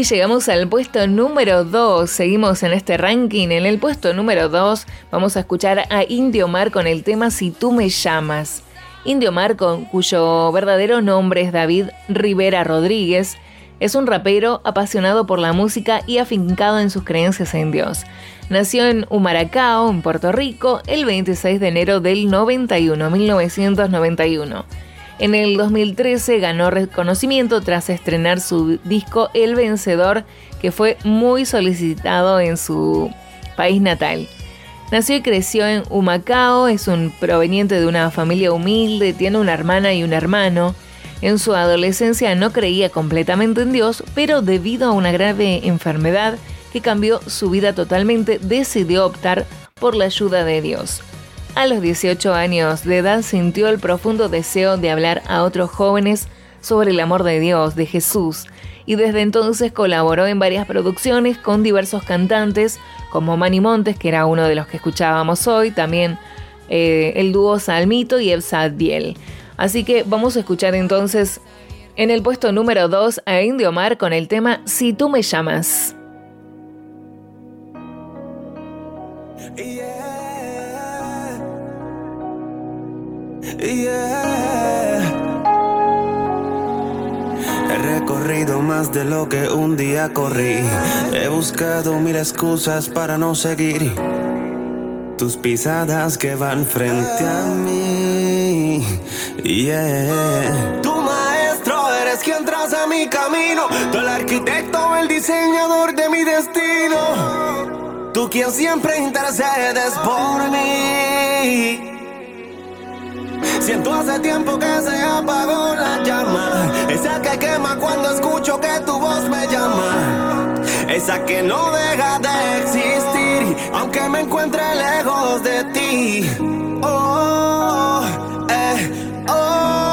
Y llegamos al puesto número 2. Seguimos en este ranking. En el puesto número 2 vamos a escuchar a Indio Mar con el tema Si tú me llamas. Indio Mar, cuyo verdadero nombre es David Rivera Rodríguez, es un rapero apasionado por la música y afincado en sus creencias en Dios. Nació en Humaracao, en Puerto Rico, el 26 de enero del 91, 1991. En el 2013 ganó reconocimiento tras estrenar su disco El Vencedor, que fue muy solicitado en su país natal. Nació y creció en Humacao, es un proveniente de una familia humilde, tiene una hermana y un hermano. En su adolescencia no creía completamente en Dios, pero debido a una grave enfermedad que cambió su vida totalmente, decidió optar por la ayuda de Dios. A los 18 años de edad sintió el profundo deseo de hablar a otros jóvenes sobre el amor de Dios, de Jesús, y desde entonces colaboró en varias producciones con diversos cantantes como Manny Montes, que era uno de los que escuchábamos hoy, también eh, el dúo Salmito y Evsa Diel. Así que vamos a escuchar entonces en el puesto número 2 a Indio Mar con el tema Si tú me llamas. He recorrido más de lo que un día corrí. He buscado mil excusas para no seguir tus pisadas que van frente a mí. Tu maestro eres quien traza mi camino. Tú el arquitecto, el diseñador de mi destino. Tú quien siempre intercedes por mí. Siento hace tiempo que se apagó la llama. Esa que quema cuando escucho que tu voz me llama. Esa que no deja de existir, aunque me encuentre lejos de ti. Oh, eh, oh,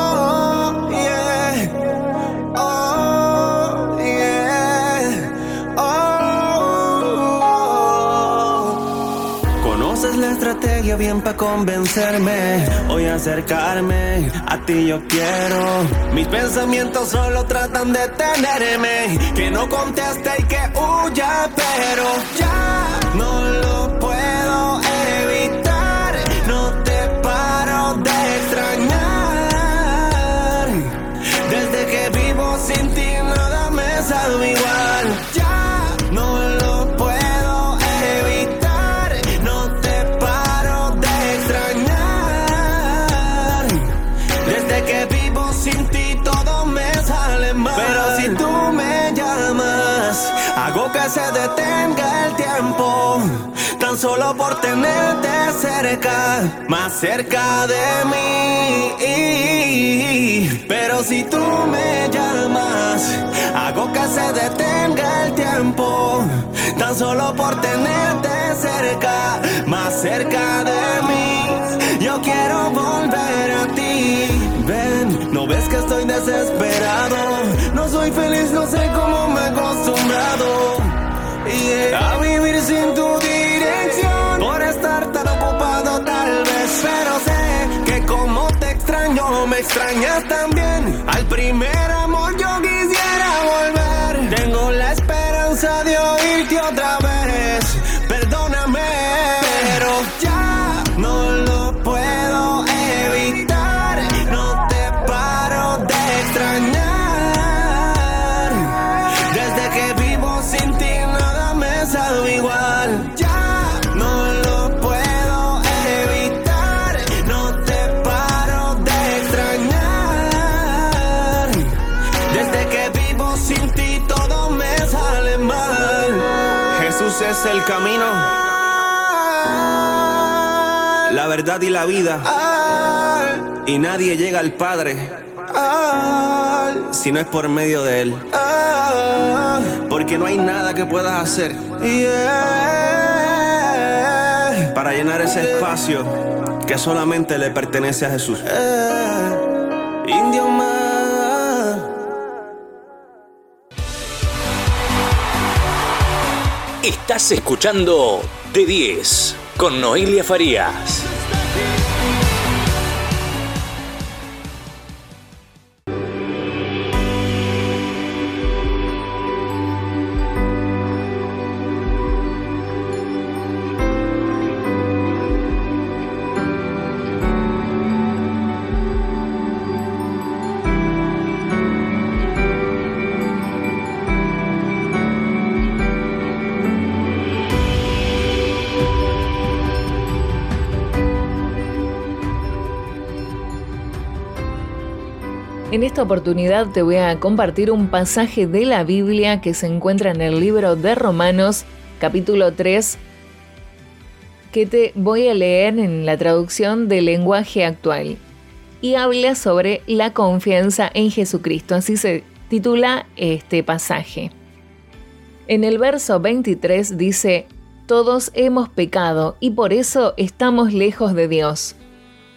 para convencerme. Voy a acercarme, a ti yo quiero. Mis pensamientos solo tratan de tenerme. Que no conteste y que huya, pero ya no lo detenga el tiempo. Tan solo por tenerte cerca, más cerca de mí. Pero si tú me llamas, hago que se detenga el tiempo. Tan solo por tenerte cerca, más cerca de mí. Yo quiero volver a ti. Ven, no ves que estoy desesperado. No soy feliz, no sé cómo me he acostumbrado. A vivir sin tu dirección. Por estar tan ocupado, tal vez. Pero sé que como te extraño, me extrañas también. Al primer verdad y la vida. Y nadie llega al Padre si no es por medio de Él. Porque no hay nada que puedas hacer para llenar ese espacio que solamente le pertenece a Jesús. Indio más. Estás escuchando De 10 con Noelia Farías. En esta oportunidad te voy a compartir un pasaje de la Biblia que se encuentra en el libro de Romanos, capítulo 3, que te voy a leer en la traducción del lenguaje actual. Y habla sobre la confianza en Jesucristo, así se titula este pasaje. En el verso 23 dice, Todos hemos pecado y por eso estamos lejos de Dios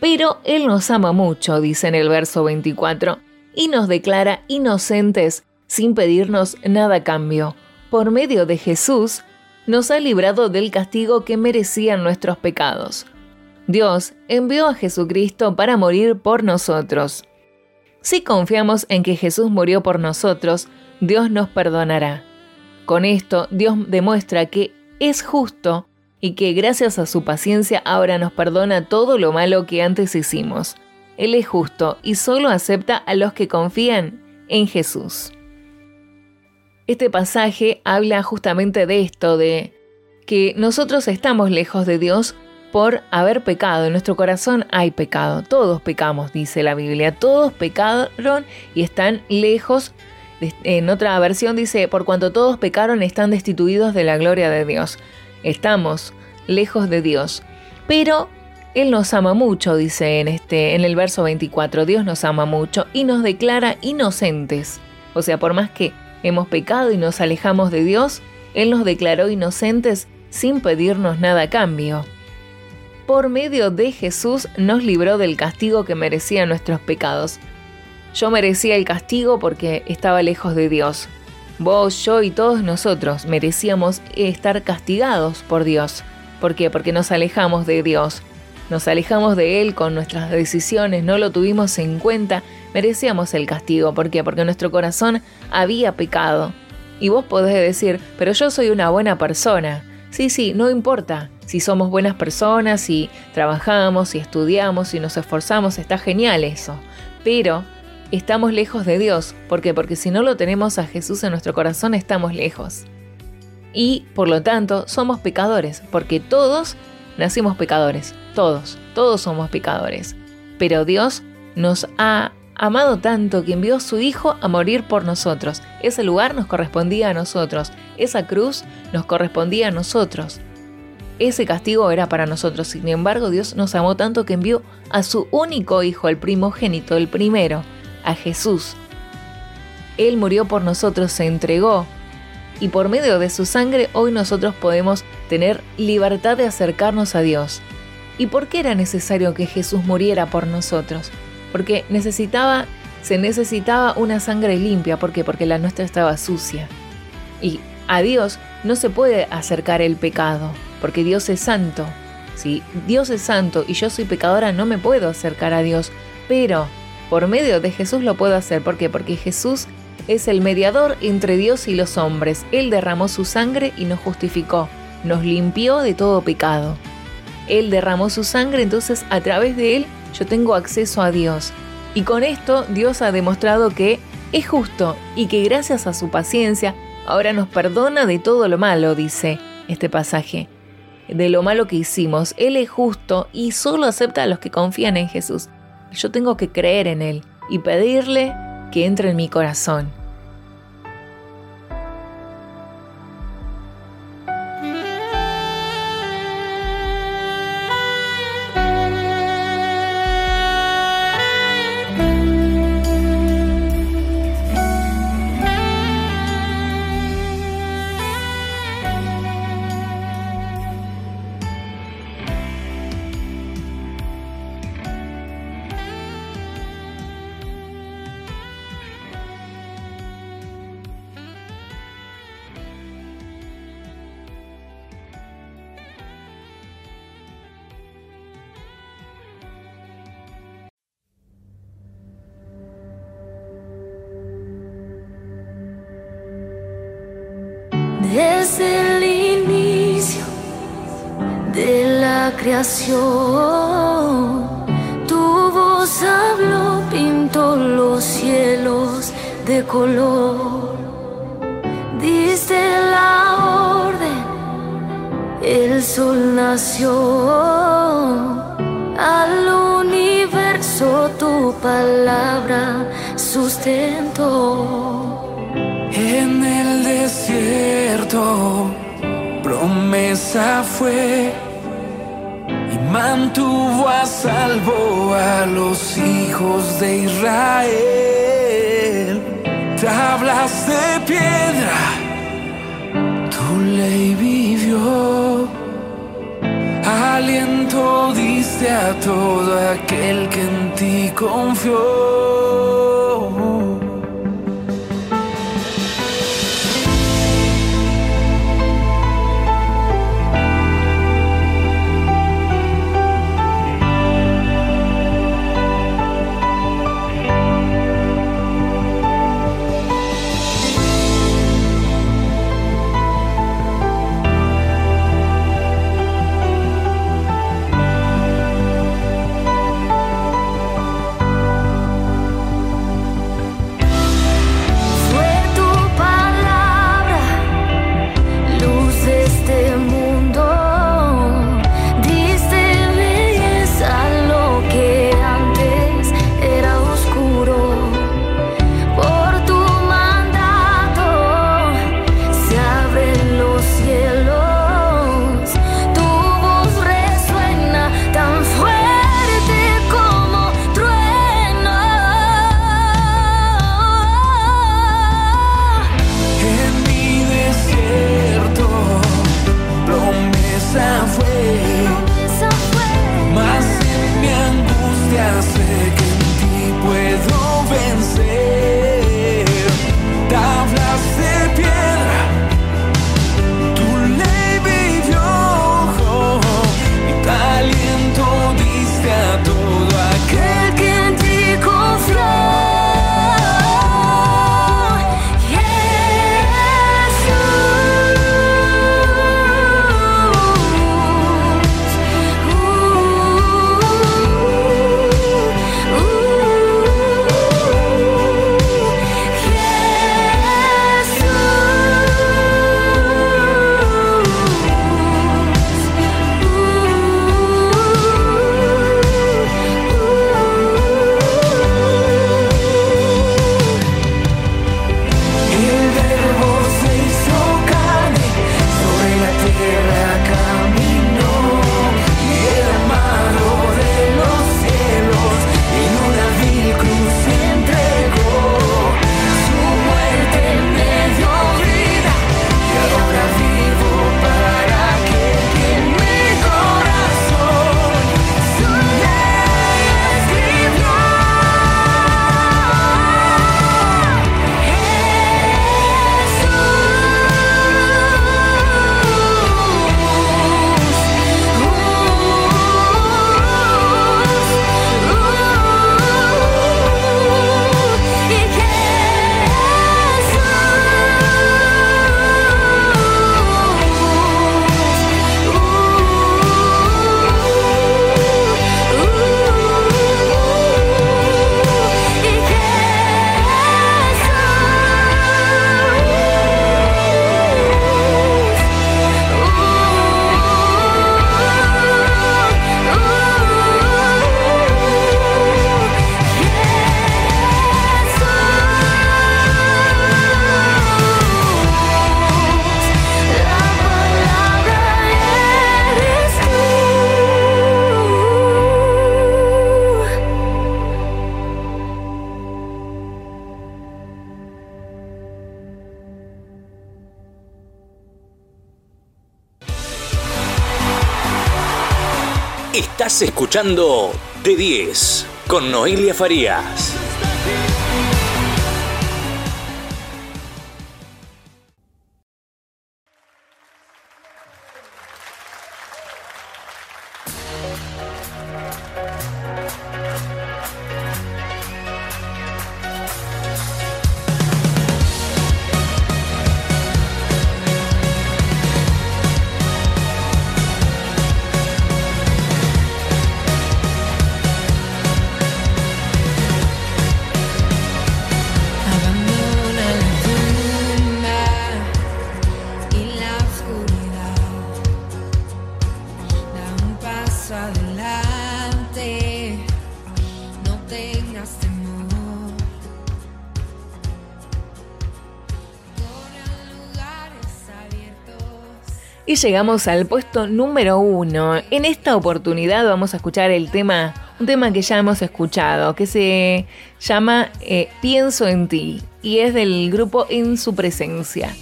pero Él nos ama mucho, dice en el verso 24, y nos declara inocentes sin pedirnos nada a cambio. Por medio de Jesús, nos ha librado del castigo que merecían nuestros pecados. Dios envió a Jesucristo para morir por nosotros. Si confiamos en que Jesús murió por nosotros, Dios nos perdonará. Con esto, Dios demuestra que es justo y que gracias a su paciencia ahora nos perdona todo lo malo que antes hicimos. Él es justo y solo acepta a los que confían en Jesús. Este pasaje habla justamente de esto, de que nosotros estamos lejos de Dios por haber pecado. En nuestro corazón hay pecado. Todos pecamos, dice la Biblia. Todos pecaron y están lejos. En otra versión dice, por cuanto todos pecaron están destituidos de la gloria de Dios estamos lejos de Dios. Pero Él nos ama mucho, dice en, este, en el verso 24, Dios nos ama mucho y nos declara inocentes. O sea, por más que hemos pecado y nos alejamos de Dios, Él nos declaró inocentes sin pedirnos nada a cambio. Por medio de Jesús nos libró del castigo que merecían nuestros pecados. Yo merecía el castigo porque estaba lejos de Dios, Vos, yo y todos nosotros merecíamos estar castigados por Dios. ¿Por qué? Porque nos alejamos de Dios. Nos alejamos de Él con nuestras decisiones, no lo tuvimos en cuenta, merecíamos el castigo. ¿Por qué? Porque nuestro corazón había pecado. Y vos podés decir, pero yo soy una buena persona. Sí, sí, no importa. Si somos buenas personas, si trabajamos, si estudiamos, si nos esforzamos, está genial eso. Pero estamos lejos de Dios. ¿Por qué? Porque si no lo tenemos a Jesús en nuestro corazón, estamos lejos. Y por lo tanto, somos pecadores, porque todos nacimos pecadores. Todos, todos somos pecadores. Pero Dios nos ha amado tanto que envió a su Hijo a morir por nosotros. Ese lugar nos correspondía a nosotros. Esa cruz nos correspondía a nosotros. Ese castigo era para nosotros. Sin embargo, Dios nos amó tanto que envió a su único Hijo, el primogénito, el primero, a Jesús. Él murió por nosotros, se entregó, y por medio de su sangre hoy nosotros podemos tener libertad de acercarnos a Dios. ¿Y por qué era necesario que Jesús muriera por nosotros? Porque necesitaba, se necesitaba una sangre limpia, ¿por qué? Porque la nuestra estaba sucia. Y a Dios no se puede acercar el pecado, porque Dios es santo. Si Dios es santo y yo soy pecadora, no me puedo acercar a Dios, pero por medio de Jesús lo puedo hacer. ¿Por qué? Porque Jesús es el mediador entre Dios y los hombres. Él derramó su sangre y nos justificó, nos limpió de todo pecado. Él derramó su sangre, entonces a través de Él yo tengo acceso a Dios. Y con esto Dios ha demostrado que es justo y que gracias a su paciencia ahora nos perdona de todo lo malo, dice este pasaje. De lo malo que hicimos, Él es justo y solo acepta a los que confían en Jesús. Yo tengo que creer en Él y pedirle que entre en mi corazón. De piedra, tu ley vivió. Aliento diste a todo aquel que en ti confió. Escuchando De 10 con Noelia Farías. Llegamos al puesto número uno. En esta oportunidad vamos a escuchar el tema, un tema que ya hemos escuchado, que se llama eh, Pienso en ti y es del grupo En su presencia.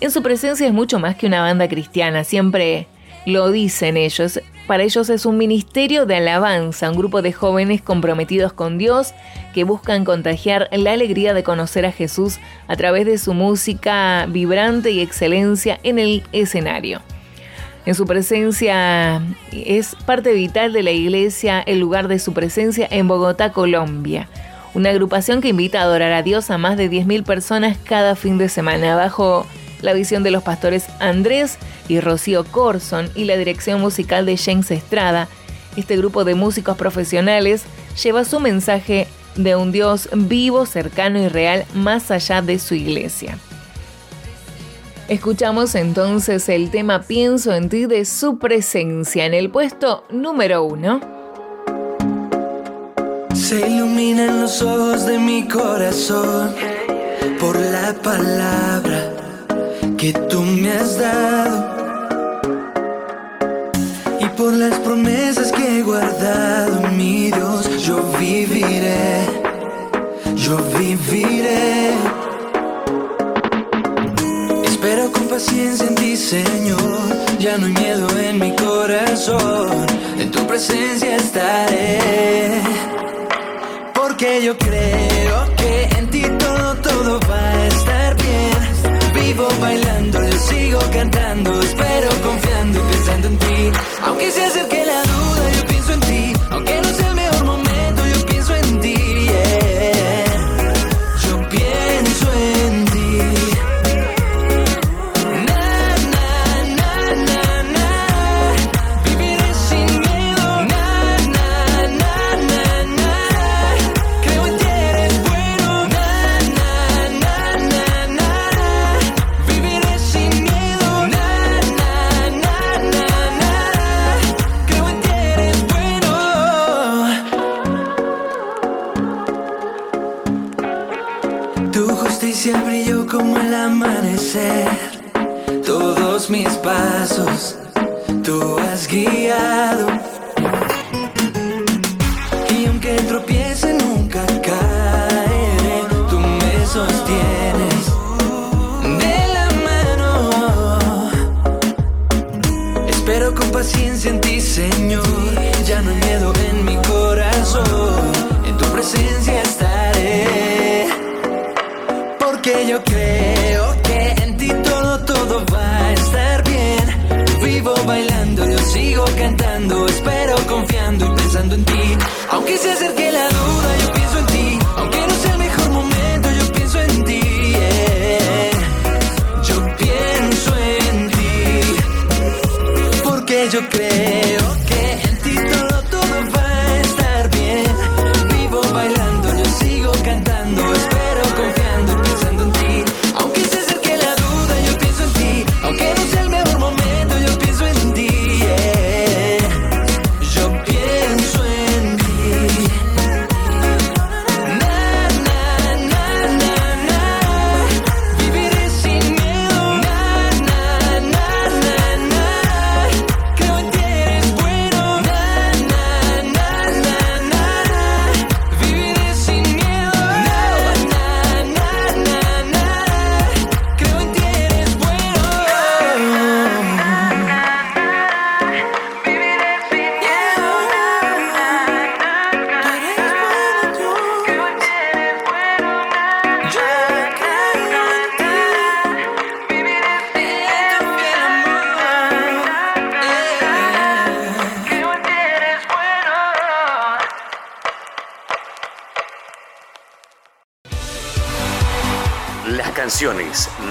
En su presencia es mucho más que una banda cristiana, siempre lo dicen ellos. Para ellos es un ministerio de alabanza, un grupo de jóvenes comprometidos con Dios que buscan contagiar la alegría de conocer a Jesús a través de su música vibrante y excelencia en el escenario. En su presencia es parte vital de la iglesia, el lugar de su presencia en Bogotá, Colombia. Una agrupación que invita a adorar a Dios a más de 10.000 personas cada fin de semana bajo la visión de los pastores Andrés y Rocío Corson y la dirección musical de James Estrada. Este grupo de músicos profesionales lleva su mensaje de un Dios vivo, cercano y real más allá de su iglesia. Escuchamos entonces el tema Pienso en ti de su presencia en el puesto número uno. Se iluminan los ojos de mi corazón por la palabra que tú me has dado. Y por las promesas que he guardado, mi Dios, yo viviré, yo viviré. Espero con paciencia en ti, Señor, ya no hay miedo en mi corazón, en tu presencia estaré, porque yo creo vivo bailando, yo sigo cantando, espero confiando pensando en ti. Aunque se acerque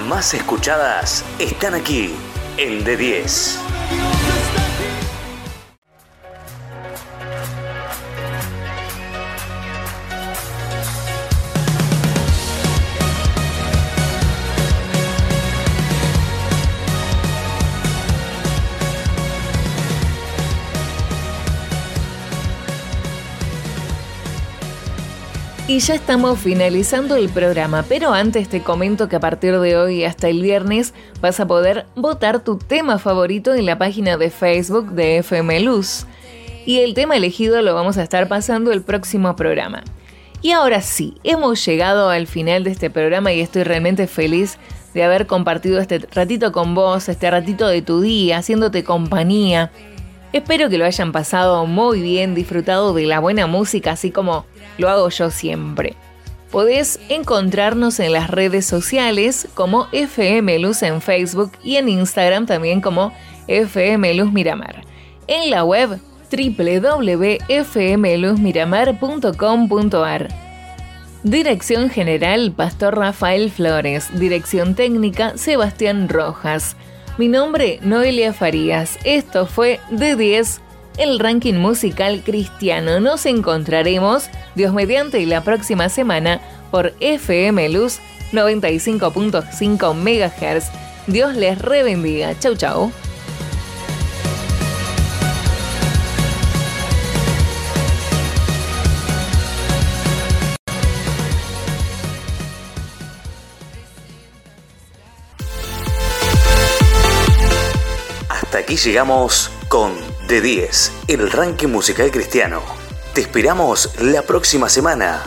más escuchadas están aquí en D10. Y ya estamos finalizando el programa, pero antes te comento que a partir de hoy hasta el viernes vas a poder votar tu tema favorito en la página de Facebook de FM Luz. Y el tema elegido lo vamos a estar pasando el próximo programa. Y ahora sí, hemos llegado al final de este programa y estoy realmente feliz de haber compartido este ratito con vos, este ratito de tu día, haciéndote compañía. Espero que lo hayan pasado muy bien, disfrutado de la buena música, así como lo hago yo siempre. Podés encontrarnos en las redes sociales como FM Luz en Facebook y en Instagram también como FM Luz Miramar. En la web www.fmluzmiramar.com.ar. Dirección General Pastor Rafael Flores. Dirección Técnica Sebastián Rojas. Mi nombre Noelia Farías. Esto fue de 10 el ranking musical cristiano. Nos encontraremos, Dios mediante, la próxima semana por FM Luz 95.5 MHz. Dios les rebendiga. Chau, chau. Hasta aquí llegamos con De 10, el ranking musical cristiano. Te esperamos la próxima semana.